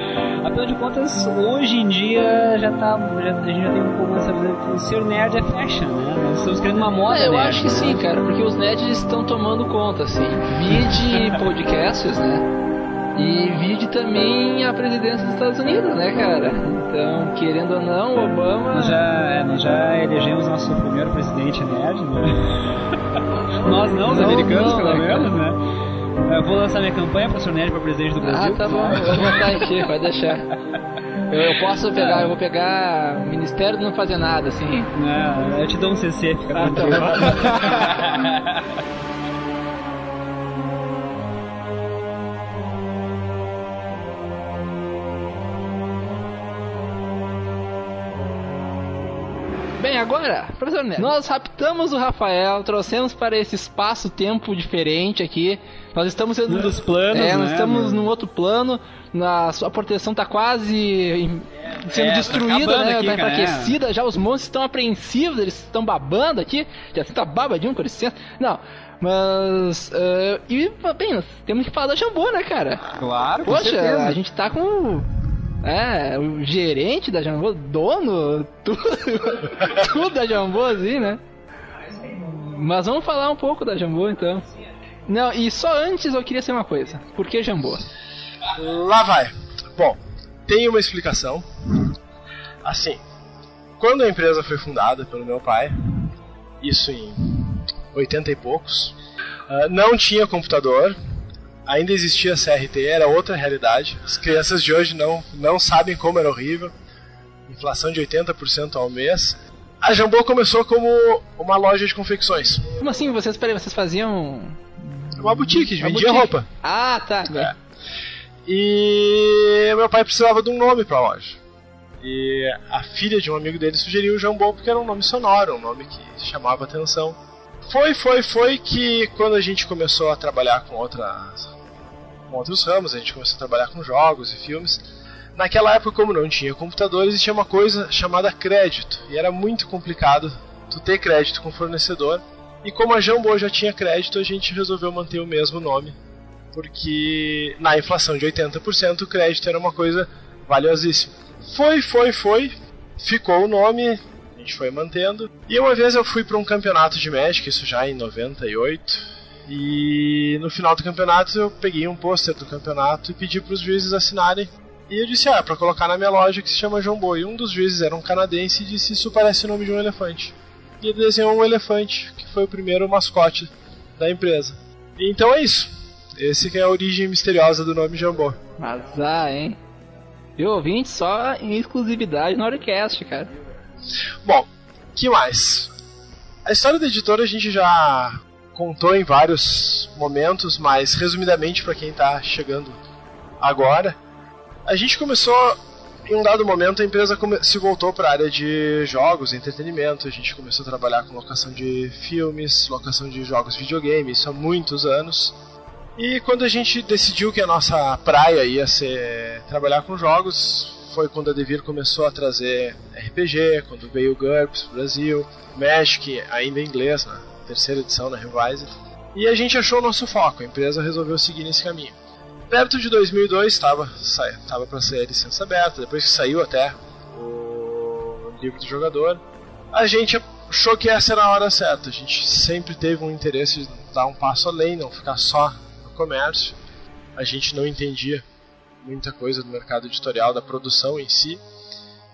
Afinal de contas, hoje em dia já tá. Já, a gente já tem um pouco essa visão que ser nerd é fashion, né? Nós estamos criando uma moda. É, eu nerd, acho que né? sim, cara, porque os nerds estão tomando conta, assim. Vide podcasts, né? E vide também a presidência dos Estados Unidos, né, cara? Então, querendo ou não, Obama. Nós já, é, nós já elegemos nosso primeiro presidente nerd, né? nós não, os Não, americanos, não, pelo né, menos, né? Eu vou lançar minha campanha para ser nerd para presidente do Ah, Brasil. tá bom, eu vou botar aqui, pode deixar. Eu, eu posso pegar, eu vou pegar o Ministério do Não Fazer Nada, assim. Não, eu te dou um CC, fica Ah, tá Bem, agora, professor Neto, nós raptamos o Rafael, trouxemos para esse espaço-tempo diferente aqui. Nós estamos sendo. Um dos planos, É, nós né, estamos meu? num outro plano. Na sua proteção está quase sendo É, tá destruída, acabando né? aqui, Tá enfraquecida. Já os monstros estão apreensivos, eles estão babando aqui. Já tá babadinho, com licença. Não, mas. eh, e, bem, nós temos que falar da Jambô, né, cara? Claro, com Poxa, certeza. a gente tá com o- é, o gerente da Jambô, dono, tudo, tudo da Jambô, assim, né? Mas vamos falar um pouco da Jambô, então. Não, e só antes eu queria saber uma coisa. Por que Jambô? Lá vai. Bom, tem uma explicação. Assim, quando a empresa foi fundada pelo meu pai, isso em 80 e poucos, ah, não tinha computador, ainda existia CRT, era outra realidade. As crianças de hoje não, não sabem como era horrível. Inflação de 80% ao mês. A Jambô começou como uma loja de confecções. Como assim, vocês, peraí, vocês faziam... Uma boutique, Uma vendia boutique? roupa. Ah, tá. É. E meu pai precisava de um nome pra loja. E a filha de um amigo dele sugeriu o Jambô porque era um nome sonoro, um nome que chamava atenção. Foi, foi, foi que quando a gente começou a trabalhar com outras com outros ramos, a gente começou a trabalhar com jogos e filmes. Naquela época, como não tinha computadores, existia uma coisa chamada crédito. E era muito complicado tu ter crédito com o fornecedor. E como a Jambô já tinha crédito, a gente resolveu manter o mesmo nome porque na inflação de 80% o crédito era uma coisa valiosíssima. Foi, foi, foi, ficou o nome, a gente foi mantendo. E uma vez eu fui para um campeonato de Magic, isso já em 98, e no final do campeonato eu peguei um pôster do campeonato e pedi para os juízes assinarem. E eu disse, ah, para colocar na minha loja que se chama Jumbo. E um dos juízes era um canadense e disse, isso parece o nome de um elefante. E ele desenhou um elefante, que foi o primeiro mascote da empresa. E então é isso. Esse que é a origem misteriosa do nome Jambô. Azar, hein? E ouvinte só em exclusividade no Oricast, cara. Bom, que mais? A história da editora a gente já contou em vários momentos, mas resumidamente para quem tá chegando agora, a gente começou em um dado momento a empresa se voltou para a área de jogos, entretenimento. A gente começou a trabalhar com locação de filmes, locação de jogos videogame, isso há muitos anos. E quando a gente decidiu que a nossa praia ia ser trabalhar com jogos, foi quando a Devir começou a trazer RPG, quando veio o GURPS Brasil, Magic, ainda em inglês, na terceira edição, na Revised. E a gente achou o nosso foco, a empresa resolveu seguir nesse caminho. Perto de 2002 estava estava para ser licença aberta, depois que saiu até o livro do jogador, a gente achou que essa era a hora certa. A gente sempre teve um interesse de dar um passo além, não ficar só no comércio. A gente não entendia muita coisa do mercado editorial, da produção em si.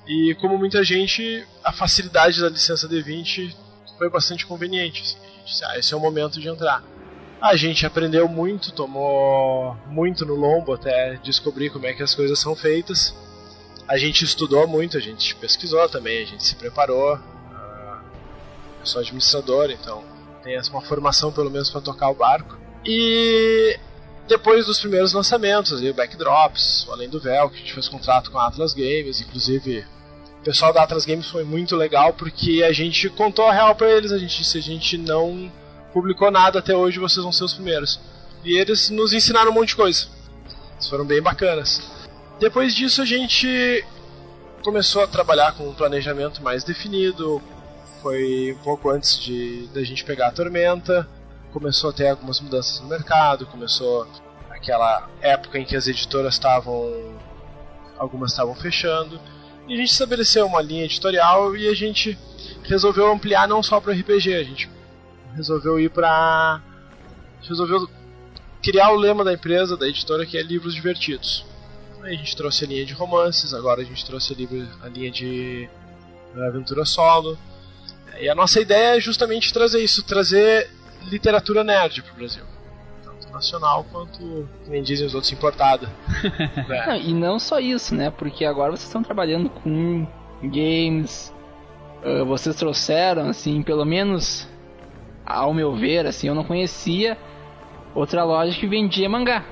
E como muita gente, a facilidade da licença D20 foi bastante conveniente. assim. A gente disse, ah, esse é o momento de entrar. A gente aprendeu muito, tomou muito no lombo até descobrir como é que as coisas são feitas. A gente estudou muito, a gente pesquisou também, a gente se preparou. Ah, Eu sou administrador, então tem uma formação pelo menos para tocar o barco. E depois dos primeiros lançamentos, o Backdrops, o Além do Véu, que a gente fez contrato com a Atlas Games, inclusive o pessoal da Atlas Games foi muito legal porque a gente contou a real para eles, a gente disse, a gente não publicou nada até hoje, vocês vão ser os primeiros. E eles nos ensinaram um monte de coisa. Eles foram bem bacanas. Depois disso a gente começou a trabalhar com um planejamento mais definido. Foi um pouco antes de da gente pegar a tormenta. Começou a ter algumas mudanças no mercado, começou aquela época em que as editoras estavam algumas estavam fechando. E a gente estabeleceu uma linha editorial e a gente resolveu ampliar não só para RPG, a gente resolveu ir para resolveu criar o lema da empresa, da editora, que é livros divertidos. Aí a gente trouxe a linha de romances, agora a gente trouxe a, livro, a linha de aventura solo. E a nossa ideia é justamente trazer isso, trazer literatura nerd pro Brasil. Nacional quanto, nem dizem os outros, importada. é. não, e não só isso, né? Porque agora vocês estão trabalhando com games. Uh, vocês trouxeram, assim, pelo menos ao meu ver, assim, eu não conhecia outra loja que vendia mangá.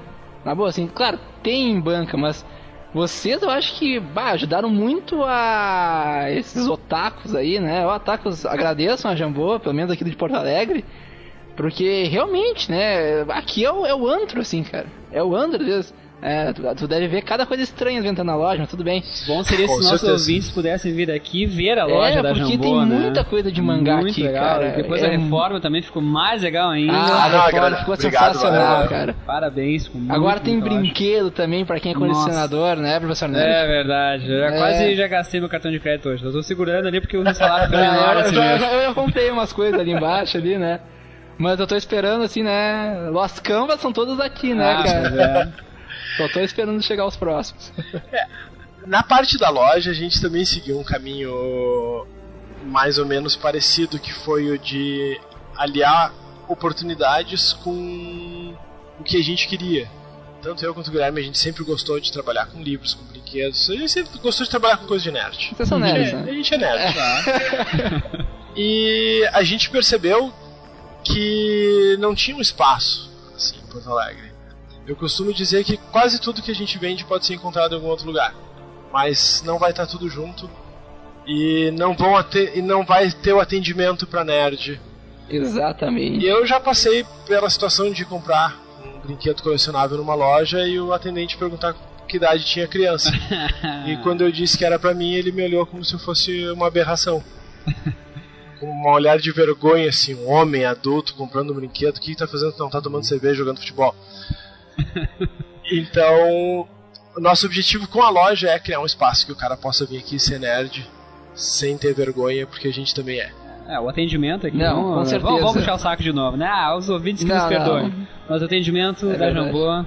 Na boa, assim, claro, tem em banca, mas vocês eu acho que bah, ajudaram muito a esses otakus aí, né? Otakus agradeço a Jambô, pelo menos aqui de Porto Alegre, porque realmente, né? Aqui é o, é o antro, assim, cara. É o antro, vezes. É, tu, tu, deve ver cada coisa estranha dentro na loja, mas tudo bem. Bom seria se nossos ouvintes pudessem vir aqui ver a loja é, da Jambô, porque tem né? muita coisa de mangá Muito aqui, legal. cara. Depois é... a reforma também ficou mais legal ainda. Ah, a reforma ficou Obrigado, sensacional, valeu. cara. Parabéns. Muito, Agora tem brinquedo também pra quem é colecionador, Nossa. né, professor Nery? É verdade. Eu já É. quase já gastei meu cartão de crédito hoje. Eu tô segurando ali porque o salário foi menor eu, assim mesmo. eu já comprei umas coisas ali embaixo, ali, né? Mas eu tô esperando, assim, né? As canvas são todas aqui, né, Ah, cara? Só tô esperando chegar os próximos. Na parte da loja, a gente também seguiu um caminho mais ou menos parecido, que foi o de aliar oportunidades com o que a gente queria. Tanto eu quanto o Guilherme, a gente sempre gostou de trabalhar com livros, com brinquedos. A gente sempre gostou de trabalhar com coisa de nerd. Vocês são nerds, É, né? a gente é nerd. e a gente percebeu que não tinha um espaço assim em Porto Alegre. Eu costumo dizer que quase tudo que a gente vende pode ser encontrado em algum outro lugar, mas não vai estar tudo junto e não vão e não vai ter o atendimento para nerd. Exatamente. E eu já passei pela situação de comprar um brinquedo colecionável numa loja e o atendente perguntar que idade tinha a criança. E quando eu disse que era pra mim, ele me olhou como se eu fosse uma aberração. Com um olhar de vergonha, assim, um homem adulto comprando um brinquedo, o que tá fazendo? Não, tá tomando cerveja jogando futebol. Então, o nosso objetivo com a loja é criar um espaço que o cara possa vir aqui ser nerd sem ter vergonha, porque a gente também é. É, o atendimento aqui. Não, vamos, com certeza. Vamos, puxar o saco de novo, né? Ah, os ouvintes que Não, nos perdoem. não. Mas o atendimento É da. Jambô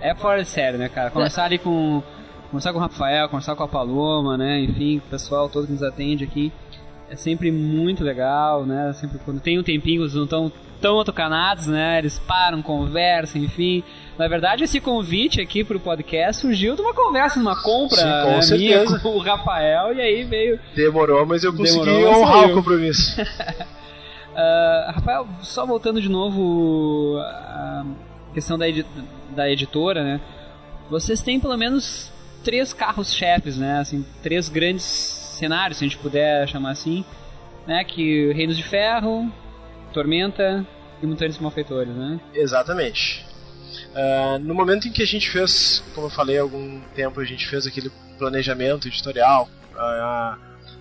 é fora de sério, né, cara? Conversar ali com. Conversar com o Rafael, conversar com a Paloma, né? Enfim, o pessoal todo que nos atende aqui. É sempre muito legal, né? Sempre quando tem um tempinho, eles não estão tão atucanados, né? Eles param, conversam, enfim. Na verdade, esse convite aqui pro podcast surgiu de uma conversa, de uma compra Sim, com né, minha com o Rafael, e aí veio Demorou, mas eu consegui Demorou, honrar o compromisso. Ah, Rafael, só voltando de novo à questão da, edi- da editora, né? Vocês têm pelo menos três carros-chefes, né? Assim, três grandes cenários, se a gente puder chamar assim, né? Que Reinos de Ferro, Tormenta e Mutantes Malfeitores, né? Exatamente. Ah, no momento em que a gente fez, como eu falei algum tempo, a gente fez aquele planejamento editorial, ah,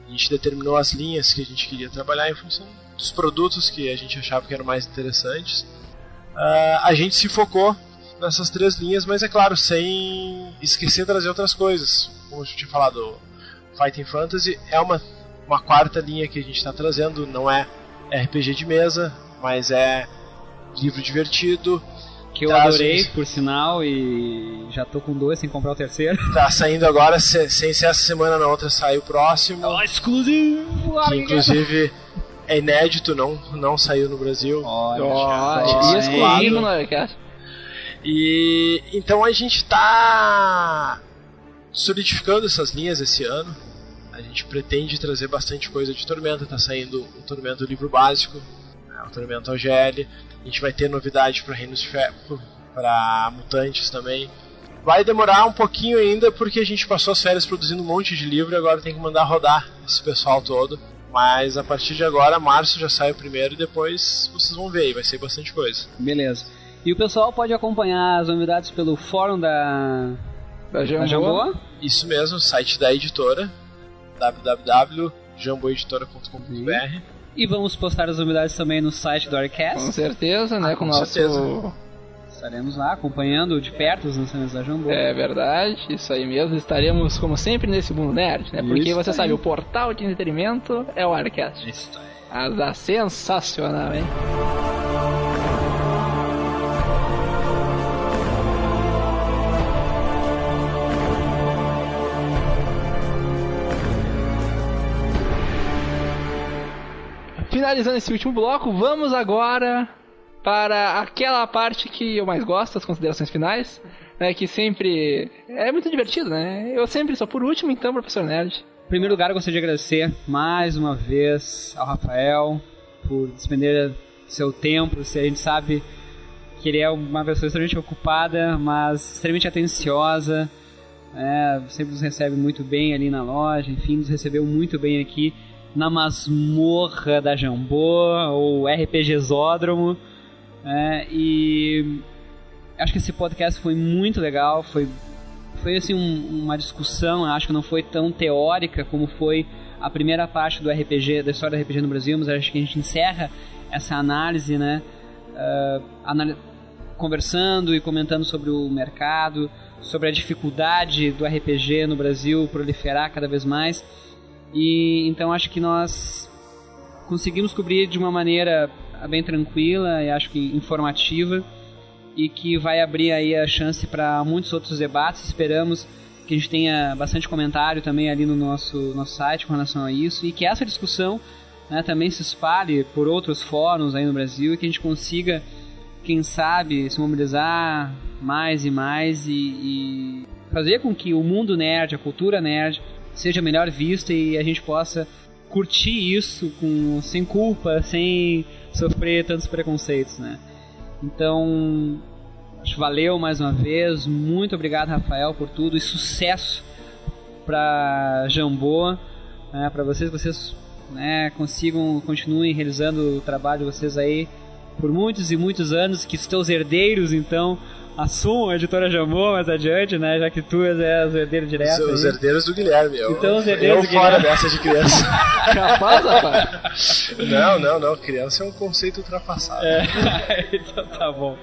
a gente determinou as linhas que a gente queria trabalhar em função dos produtos que a gente achava que eram mais interessantes. Ah, a gente se focou nessas três linhas, mas é claro, sem esquecer de trazer outras coisas. Como eu tinha falado, Fighting Fantasy é uma, uma quarta linha que a gente está trazendo, não é RPG de mesa, mas é livro divertido, Que eu adorei, por sinal, e já tô com dois sem comprar o terceiro. Tá saindo agora, se- sem ser essa semana, na outra sai o próximo. exclusivo! Que inclusive é inédito, não, não saiu no Brasil. Olha, e hein? exclusivo no. E então a gente tá solidificando essas linhas esse ano. A gente pretende trazer bastante coisa de Tormenta. Tá saindo o Tormenta livro básico, né, o Tormenta OGL. A gente vai ter novidade para Reinos de Ferro, para Mutantes também. Vai demorar um pouquinho ainda porque a gente passou as férias produzindo um monte de livro e agora tem que mandar rodar esse pessoal todo. Mas a partir de agora, março já sai o primeiro e depois vocês vão ver, aí vai ser bastante coisa. Beleza. E o pessoal pode acompanhar as novidades pelo fórum da, Da. Jambô. Isso mesmo, site da editora, www.jamboeditora.com.br. E vamos postar as novidades também no site do Com Arcast. certeza, né? Ah, com o com nosso. certeza. Estaremos lá acompanhando de perto os lançamentos da Jambô. É verdade, isso aí mesmo. Estaremos, como sempre, nesse mundo nerd, né? Porque Isso você aí. sabe, o portal de entretenimento é o Arcast. Isso aí. Ah, dá sensacional, hein? Finalizando esse último bloco, vamos agora para aquela parte que eu mais gosto, as considerações finais, né, que sempre é muito divertido, né? Eu sempre sou por último, então, professor Nerd. Em primeiro lugar, eu gostaria de agradecer mais uma vez ao Rafael por despender seu tempo. A gente sabe que ele é uma pessoa extremamente ocupada, mas extremamente atenciosa. É, sempre nos recebe muito bem ali na loja, enfim, nos recebeu muito bem aqui na masmorra da Jambô, ou RPGzódromo. É, e acho que esse podcast foi muito legal, foi, foi assim um, uma discussão, acho que não foi tão teórica como foi a primeira parte do RPG, da história do RPG no Brasil, mas acho que a gente encerra essa análise, né? Uh, anal conversando e comentando sobre o mercado, sobre a dificuldade do RPG no Brasil proliferar cada vez mais. E então acho que nós conseguimos cobrir de uma maneira bem tranquila e acho que informativa e que vai abrir aí a chance para muitos outros debates. Esperamos que a gente tenha bastante comentário também ali no nosso, nosso site com relação a isso e que essa discussão né, também se espalhe por outros fóruns aí no Brasil e que a gente consiga, quem sabe, se mobilizar mais e mais e, e fazer com que o mundo nerd, a cultura nerd, seja melhor vista e a gente possa curtir isso com, sem culpa, sem sofrer tantos preconceitos, né? Então, valeu mais uma vez. Muito obrigado, Rafael, por tudo e sucesso para Jambô, né, para vocês, vocês né, consigam, continuem realizando o trabalho de vocês aí por muitos e muitos anos, que os herdeiros, então, assumam a editora Jambô mais adiante, né? Já que tu és o herdeiro direto. Os, os herdeiros do Guilherme. Eu, então, os herdeiros eu do fora Guilherme. dessa de criança. Capaz, rapaz? Não, não, não. Criança é um conceito ultrapassado. É. então tá bom.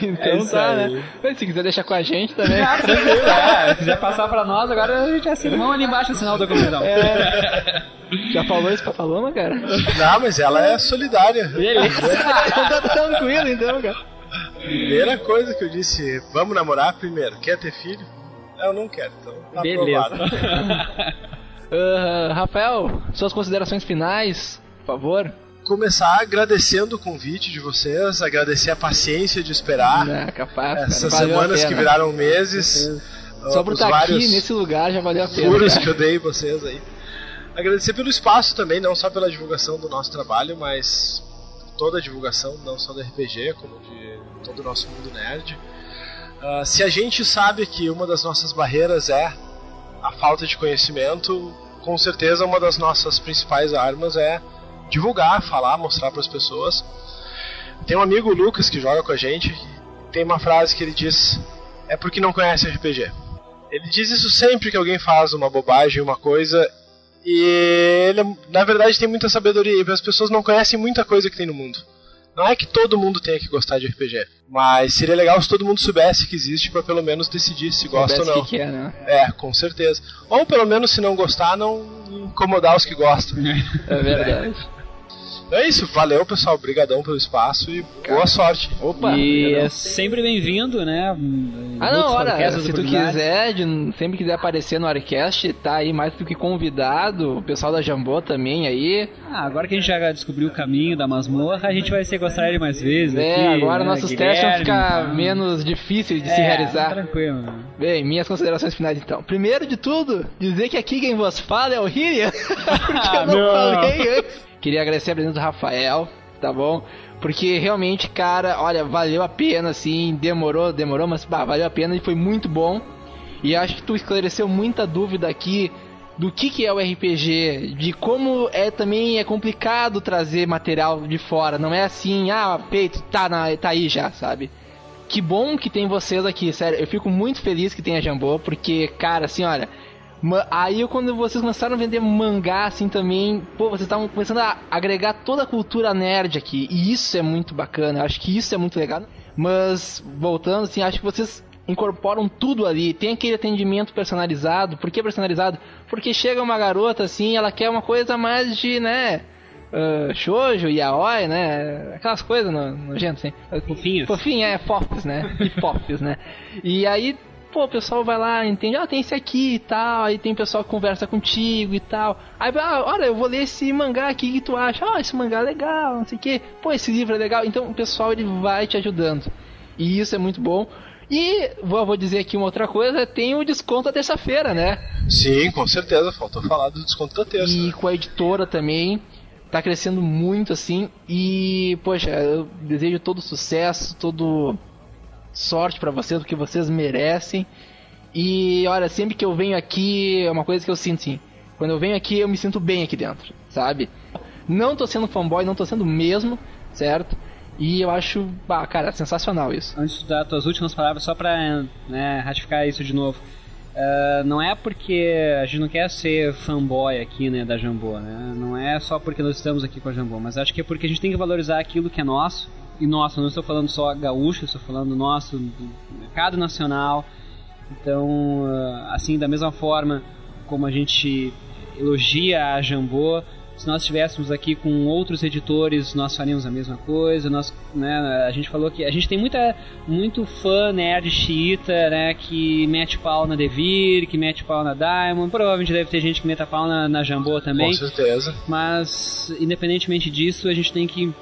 Então é tá, aí. né? Se quiser deixar com a gente também. Ah, é. Se quiser passar pra nós, agora a gente assina. Vamos ali embaixo assinar o documento. É. Já falou isso pra Paloma, cara? Não, mas ela é solidária. Beleza. então tá tranquilo, então, cara. Primeira coisa que eu disse, vamos namorar primeiro. Quer ter filho? Eu não quero, então tá Beleza. uh, Rafael, suas considerações finais, por favor. Começar agradecendo o convite de vocês, agradecer a paciência de esperar. Não, capaz, essas semanas que viraram meses. Só por estar aqui nesse lugar já valeu a pena. Furos que eu dei vocês aí. Agradecer pelo espaço também, não só pela divulgação do nosso trabalho, mas toda a divulgação, não só do RPG, como de todo o nosso mundo nerd. Uh, se a gente sabe que uma das nossas barreiras é a falta de conhecimento, com certeza uma das nossas principais armas é divulgar, falar, mostrar para as pessoas. Tem um amigo, Lucas, que joga com a gente, tem uma frase que ele diz: é porque não conhece RPG. Ele diz isso sempre que alguém faz uma bobagem, uma coisa, e ele, na verdade, tem muita sabedoria. E as pessoas não conhecem muita coisa que tem no mundo. Não é que todo mundo tenha que gostar de RPG, mas seria legal se todo mundo soubesse que existe para pelo menos decidir se gosta ou não. Que que é, né? é, com certeza. Ou pelo menos se não gostar, não incomodar os que gostam. É verdade. Então é isso, valeu pessoal, obrigadão pelo espaço e boa sorte. Opa! E é sempre bem-vindo, né? Ah não, ora, se tu quiser, de, sempre quiser aparecer no Arcast, tá aí mais do que convidado, o pessoal da Jambô também aí. Ah, agora que a gente já descobriu o caminho da masmorra, a gente vai se gostar ele mais vezes É, aqui, agora né? nossos Guilherme, testes vão ficar então. menos difíceis de é, se realizar. Tranquilo. Bem, minhas considerações finais então. Primeiro de tudo, dizer que aqui quem vos fala é o Hyrian, porque eu não, não. falei antes. Queria agradecer a presença do Rafael, tá bom? Porque realmente, cara, olha, valeu a pena, assim, demorou, demorou, mas bah, valeu a pena e foi muito bom. E acho que tu esclareceu muita dúvida aqui do que, que é o RPG, de como é também é complicado trazer material de fora. Não é assim, ah, peito, tá, na, tá aí já, sabe? Que bom que tem vocês aqui, sério. Eu fico muito feliz que tem a Jambô, porque, cara, assim, olha. Aí quando vocês começaram a vender mangá assim também, pô, vocês estavam começando a agregar toda a cultura nerd aqui. E isso é muito bacana, acho que isso é muito legal. Mas, voltando, assim, acho que vocês incorporam tudo ali. Tem aquele atendimento personalizado. Por que personalizado? Porque chega uma garota assim, ela quer uma coisa mais de, né? Uh, shoujo, yaoi, né? Aquelas coisas no- nojentas, assim. Fofinhas. Fofinha, é, fofs, né? E fofs, né? E aí, pô, o pessoal vai lá, entende, ah, tem esse aqui e tal, aí tem o pessoal que conversa contigo e tal. Aí, ah, olha, eu vou ler esse mangá aqui, que tu acha? Ah, esse mangá é legal, não sei o que. Pô, esse livro é legal. Então o pessoal ele vai te ajudando. E isso é muito bom. E vou, vou dizer aqui uma outra coisa, tem o desconto da terça-feira, né? Sim, com certeza, faltou falar do desconto da terça. E com a editora também, tá crescendo muito assim. E, poxa, eu desejo todo sucesso, todo sorte para vocês, porque vocês merecem. E olha, sempre que eu venho aqui, é uma coisa que eu sinto sim. Quando eu venho aqui, eu me sinto bem aqui dentro, sabe? Não tô sendo fanboy, não tô sendo mesmo, certo? E eu acho, bah, cara, sensacional isso. Antes dar tuas últimas palavras, só pra né, ratificar isso de novo. Uh, não é porque a gente não quer ser fanboy aqui, né, da Jambô, né? Não é só porque nós estamos aqui com a Jambô, mas acho que é porque a gente tem que valorizar aquilo que é nosso. E nosso, não estou falando só gaúcho, estou falando nosso, do mercado nacional. Então, uh, assim, da mesma forma como a gente elogia a Jambô, se nós estivéssemos aqui com outros editores, nós faríamos a mesma coisa. Nós, né, a gente falou que a gente tem muita, muito fã nerd xiita, né, que mete pau na Devir, que mete pau na Diamond. Provavelmente deve ter gente que meta pau na, na Jambô também. Com certeza. Mas, independentemente disso, a gente tem que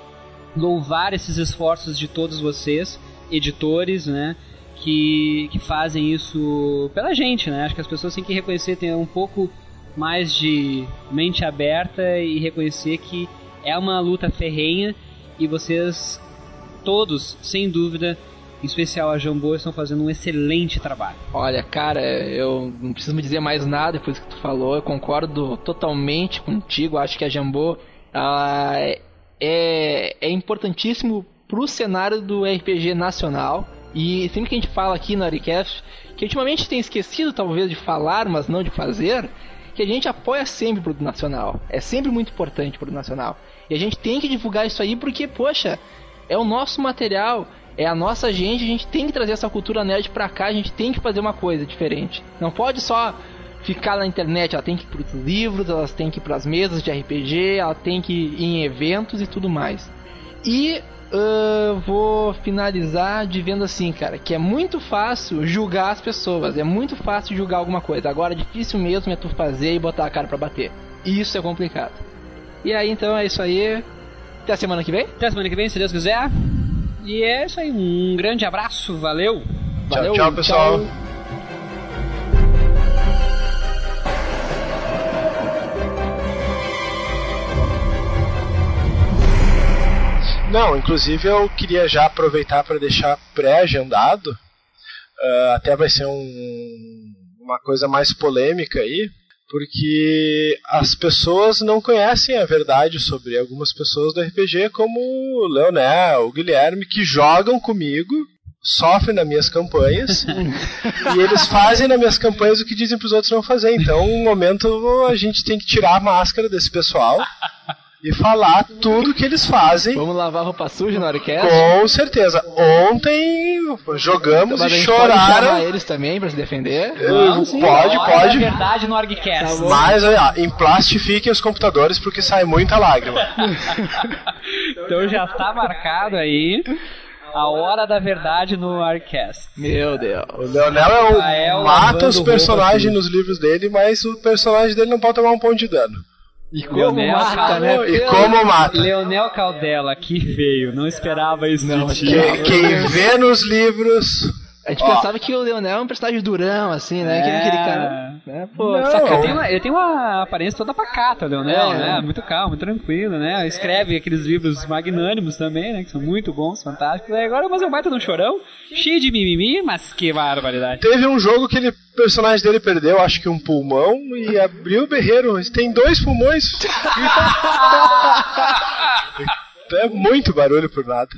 louvar esses esforços de todos vocês, editores, né, que, que fazem isso pela gente, né? Acho que as pessoas têm que reconhecer, ter um pouco mais de mente aberta e reconhecer que é uma luta ferrenha e vocês todos, sem dúvida, em especial a Jambô, estão fazendo um excelente trabalho. Olha, cara, eu não preciso me dizer mais nada depois que tu falou, eu concordo totalmente contigo, acho que a Jambô é, é, é importantíssimo pro cenário do RPG nacional. E sempre que a gente fala aqui no Aricast, que ultimamente tem esquecido talvez de falar, mas não de fazer, que a gente apoia sempre o nacional. É sempre muito importante o nacional. E a gente tem que divulgar isso aí porque, poxa, é o nosso material, é a nossa gente, a gente tem que trazer essa cultura nerd pra cá, a gente tem que fazer uma coisa diferente. Não pode só ficar na internet, ela tem que ir pros livros, ela tem que ir pras mesas de RPG, ela tem que ir em eventos e tudo mais. E uh, vou finalizar de vendo assim, cara, que é muito fácil julgar as pessoas, é muito fácil julgar alguma coisa. Agora, difícil mesmo é tu fazer e botar a cara para bater. Isso é complicado. E aí, então, é isso aí. Até a semana que vem? Até a semana que vem, se Deus quiser. E é isso aí, um grande abraço, valeu! Valeu, tchau, tchau pessoal! Tchau. Não, inclusive eu queria já aproveitar para deixar pré-agendado, uh, até vai ser um, uma coisa mais polêmica aí, porque as pessoas não conhecem a verdade sobre algumas pessoas do RPG, como o Leonel, o Guilherme, que jogam comigo, sofrem nas minhas campanhas, e eles fazem nas minhas campanhas o que dizem para os outros não fazer. Então, no momento, a gente tem que tirar a máscara desse pessoal e falar tudo que eles fazem. Vamos lavar roupa suja no Oricast? Com certeza. Ontem jogamos Mas e choraram. Pode eles também para se defender? Não, sim, pode, pode. É verdade no Orgcast. Tá Mas olha, emplastifiquem os computadores porque sai muita lágrima. então já está marcado aí. A hora da verdade no Arcast. Meu Deus. O Leonel é o, mata os personagens nos livros dele, mas o personagem dele não pode tomar um ponto de dano. E como Leonel mata, né? E como mata. Leonel Caldela, que veio, não esperava isso não, de ti. Quem, quem vê nos livros a gente Ó. pensava que o Leonel é um personagem durão, assim, né? É... Aquele cara. Né? Pô, não, saca, ele, tem uma, ele tem uma aparência toda pacata, o Leonel, é. né? Muito calmo, tranquilo, né? Escreve aqueles livros magnânimos também, né? Que são muito bons, fantásticos. E agora mas é um baita de um chorão, cheio de mimimi, mas que barbaridade. Teve um jogo que ele personagem dele perdeu, acho que um pulmão, e abriu o berreiro. Tem dois pulmões. é muito barulho por nada.